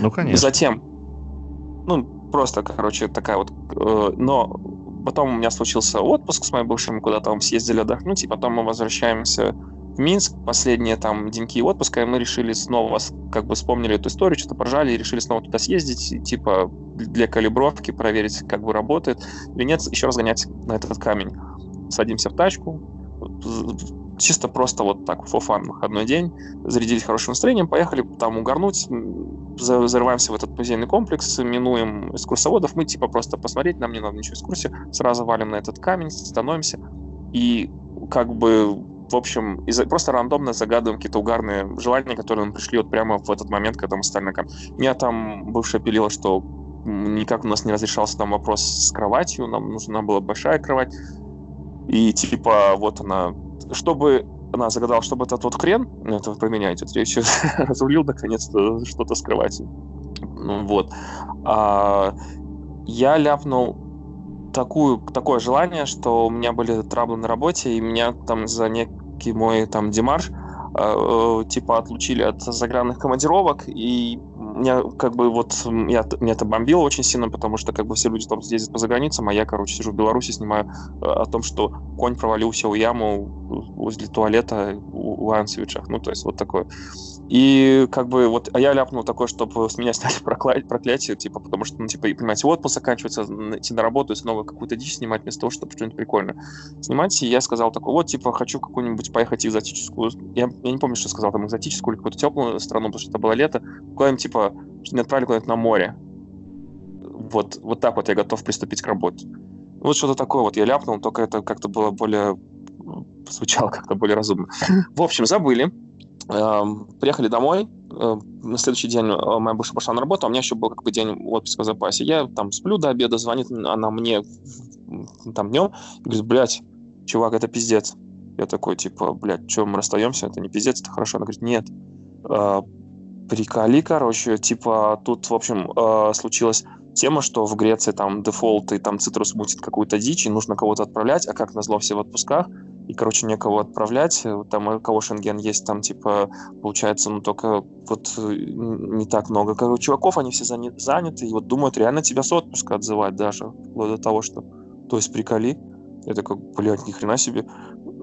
Ну, конечно. Затем, ну, просто, короче, такая вот... Э, но Потом у меня случился отпуск с моим бывшим, куда там съездили отдохнуть, и потом мы возвращаемся в Минск, последние там деньки отпуска, и мы решили снова, как бы вспомнили эту историю, что-то поржали, и решили снова туда съездить, типа для калибровки, проверить, как бы работает или нет, еще раз гонять на этот камень. Садимся в тачку, чисто просто вот так, fun, выходной день, зарядились хорошим настроением, поехали там угорнуть, зарываемся в этот музейный комплекс, минуем экскурсоводов, мы типа просто посмотреть, нам не надо ничего экскурсии, сразу валим на этот камень, становимся, и как бы в общем, из просто рандомно загадываем какие-то угарные желания, которые нам пришли вот прямо в этот момент, когда мы стали на камень. Меня там бывшая пилила, что никак у нас не разрешался там вопрос с кроватью, нам нужна была большая кровать, и типа вот она чтобы она загадала, чтобы этот вот хрен, ну, это про меня идет речь, разрулил наконец-то что-то скрывать. Ну, вот. А, я ляпнул такую, такое желание, что у меня были траблы на работе, и меня там за некий мой там демарш э, типа отлучили от загранных командировок, и меня как бы вот я, меня это бомбило очень сильно, потому что как бы все люди там ездят по заграницам, а я, короче, сижу в Беларуси, снимаю э, о том, что конь провалился в яму возле туалета у, у Ансовичах. Ну, то есть вот такое. И как бы вот, а я ляпнул такое, чтобы с меня сняли прокля- проклятие, типа, потому что, ну, типа, понимаете, отпуск заканчивается, идти на работу и снова какую-то дичь снимать вместо того, чтобы что-нибудь прикольное снимать. И я сказал такой, вот, типа, хочу какую-нибудь поехать экзотическую, я, я не помню, что сказал, там, экзотическую или какую-то теплую страну, потому что это было лето, куда-нибудь, типа, что не отправили куда-нибудь на море. Вот, вот так вот я готов приступить к работе. Вот что-то такое вот я ляпнул, только это как-то было более звучало как-то более разумно. В общем, забыли. Эм, приехали домой, э, на следующий день э, моя бывшая пошла на работу, а у меня еще был как бы день отпуска в запасе. Я там сплю до обеда, звонит она мне там днем, говорит, блядь, чувак, это пиздец. Я такой, типа, блядь, что, мы расстаемся? Это не пиздец, это хорошо. Она говорит, нет. Э, приколи, короче, типа, тут, в общем, случилась тема, что в Греции там дефолт и там цитрус мутит какую-то дичь, и нужно кого-то отправлять, а как назло все в отпусках, и, короче, некого отправлять. Там у кого шенген есть, там, типа, получается, ну, только вот э, не так много. Короче, чуваков, они все заняты, и вот думают реально тебя с отпуска отзывать даже, вплоть до того, что... То есть приколи. Я такой, блядь, ни хрена себе.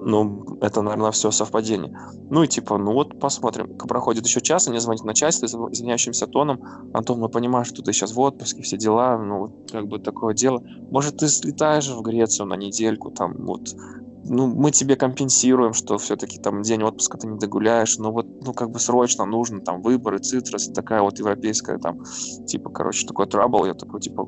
Ну, это, наверное, все совпадение. Ну и типа, ну вот посмотрим. Проходит еще час, они звонят начальству, извиняющимся тоном. Антон, мы понимаем, что ты сейчас в отпуске, все дела, ну, как бы такое дело. Может, ты слетаешь в Грецию на недельку, там, вот, ну, мы тебе компенсируем, что все-таки там день отпуска ты не догуляешь, но вот, ну, как бы срочно нужно, там, выборы, цитрус, такая вот европейская, там, типа, короче, такой трабл, я такой, типа,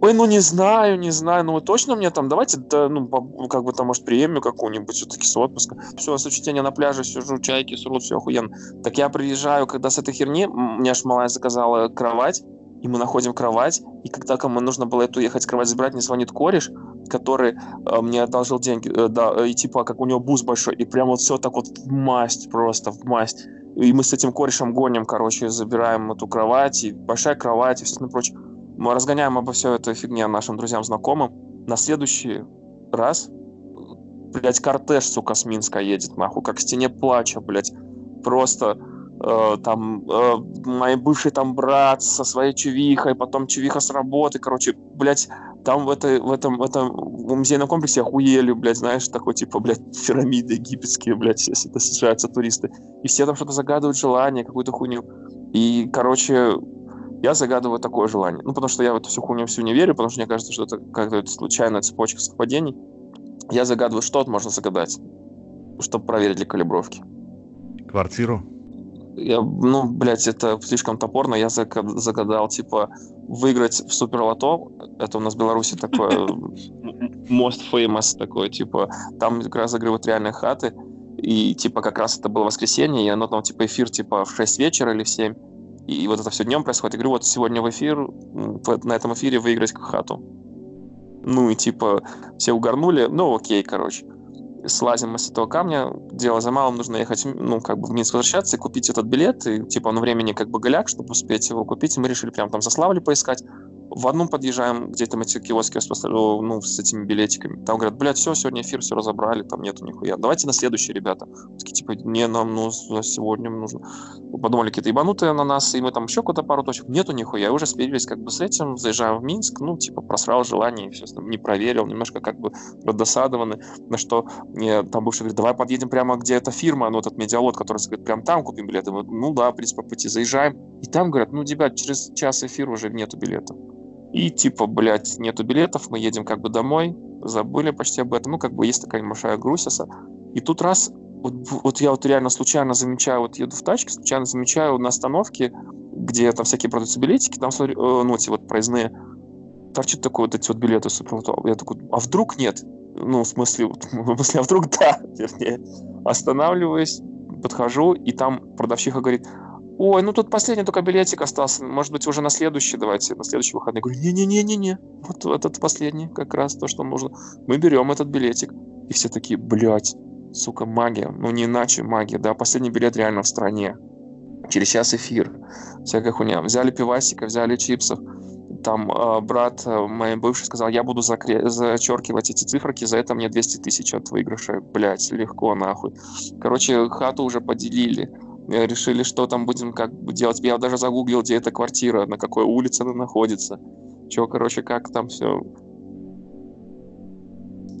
ой, ну, не знаю, не знаю, ну, вы точно мне там, давайте, да, ну, как бы там, может, премию какую-нибудь все-таки с отпуска. Все, с учтения на пляже сижу, чайки срут, все охуенно. Так я приезжаю, когда с этой херни, мне аж малая заказала кровать, и мы находим кровать, и когда кому нужно было эту ехать кровать забрать, мне звонит кореш, который э, мне одолжил деньги, э, да, и типа, как у него бус большой, и прям вот все так вот в масть просто, в масть. И мы с этим корешем гоним, короче, забираем эту кровать, и большая кровать, и все прочее. Мы разгоняем обо все это фигне нашим друзьям, знакомым. На следующий раз, блядь, кортеж, сука, с Минска едет, нахуй, как к стене плача, блядь. Просто э, там э, мой бывший там брат со своей чувихой, потом чувиха с работы, короче, блядь, там в, этой, в этом, в этом в музейном комплексе охуели, блядь, знаешь, такой, типа, блядь, пирамиды египетские, блядь, если это съезжаются туристы. И все там что-то загадывают желание, какую-то хуйню. И, короче, я загадываю такое желание. Ну, потому что я в эту всю хуйню всю не верю, потому что мне кажется, что это как-то случайная цепочка совпадений. Я загадываю, что можно загадать, чтобы проверить для калибровки. Квартиру? Я, ну, блядь, это слишком топорно. Я загадал, типа, выиграть в Суперлото. Это у нас в Беларуси такое most famous такой, типа, там как раз разыгрывают реальные хаты. И, типа, как раз это было воскресенье, и оно там, типа, эфир, типа, в 6 вечера или в 7. И вот это все днем происходит. Я говорю, вот сегодня в эфир, на этом эфире выиграть хату. Ну и типа все угорнули, ну окей, короче слазим мы с этого камня, дело за малым, нужно ехать, ну, как бы в Минск возвращаться и купить этот билет, и, типа, ну, времени как бы голяк, чтобы успеть его купить, и мы решили прям там за Славли поискать, в одном подъезжаем, где там эти киоски ну, с этими билетиками. Там говорят, блядь, все, сегодня эфир, все разобрали, там нету нихуя. Давайте на следующий, ребята. Такие, типа, не, нам ну, сегодня нужно. Подумали, какие-то ебанутые на нас, и мы там еще куда-то пару точек. Нету нихуя. И уже спелились как бы с этим, заезжаем в Минск, ну, типа, просрал желание, естественно, не проверил, немножко как бы раздосадованы, на что мне там бывший говорит, давай подъедем прямо, где эта фирма, ну, этот медиалот, который говорит, прям там купим билеты. Мы, ну, да, в принципе, по пути заезжаем. И там говорят, ну, ребят, через час эфир уже нету билетов. И типа, блядь, нету билетов, мы едем как бы домой, забыли почти об этом. Ну, как бы есть такая небольшая грусиса. И тут раз, вот, вот я вот реально случайно замечаю, вот еду в тачке, случайно замечаю на остановке, где там всякие продаются билетики, там, смотри, э, ну, эти вот проездные, торчат такой вот эти вот билеты Я такой, а вдруг нет? Ну, в смысле, в смысле, а вдруг да, вернее. Останавливаюсь, подхожу, и там продавчиха говорит, Ой, ну тут последний только билетик остался. Может быть, уже на следующий давайте, на следующий выходный. Я говорю, не-не-не-не-не. Вот этот последний, как раз то, что нужно. Мы берем этот билетик. И все такие, блядь, сука, магия. Ну не иначе магия, да. Последний билет реально в стране. Через час эфир. Всякая хуйня. Взяли пивасика, взяли чипсов. Там э, брат э, моей бывший сказал, я буду закре- зачеркивать эти циферки, за это мне 200 тысяч от выигрыша. Блять, легко нахуй. Короче, хату уже поделили решили, что там будем как делать. Я даже загуглил, где эта квартира, на какой улице она находится. Че, короче, как там все.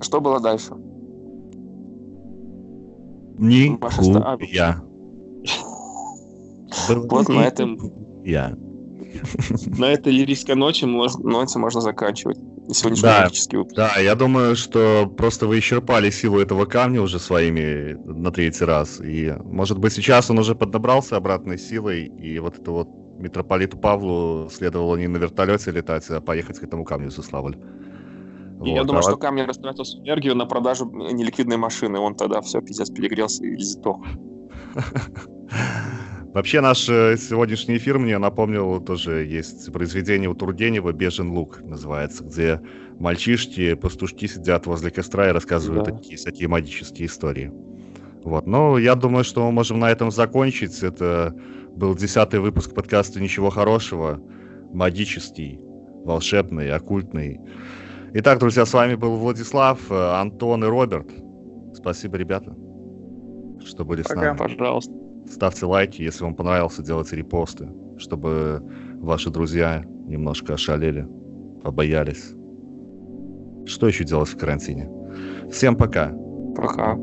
Что было дальше? Ни я. Вот на этом... Я. На этой лирической ночи ноте можно заканчивать сегодняшний да, выпуск. Да, я думаю, что просто вы исчерпали силу этого камня уже своими на третий раз. И, может быть, сейчас он уже поднабрался обратной силой, и вот это вот митрополиту Павлу следовало не на вертолете летать, а поехать к этому камню в Суславль. Вот. Я думаю, а что камень растратил всю энергию на продажу неликвидной машины. Он тогда все, пиздец, перегрелся и сдох. Вообще наш э, сегодняшний эфир мне напомнил тоже есть произведение у Тургенева «Бежен лук» называется, где мальчишки, пастушки сидят возле костра и рассказывают да. такие всякие магические истории. Вот, ну, я думаю, что мы можем на этом закончить. Это был десятый выпуск подкаста «Ничего хорошего», магический, волшебный, оккультный. Итак, друзья, с вами был Владислав, э, Антон и Роберт. Спасибо, ребята, что были Пока, с нами. пожалуйста. Ставьте лайки, если вам понравился, делайте репосты, чтобы ваши друзья немножко ошалели, побоялись. Что еще делать в карантине? Всем пока. Пока.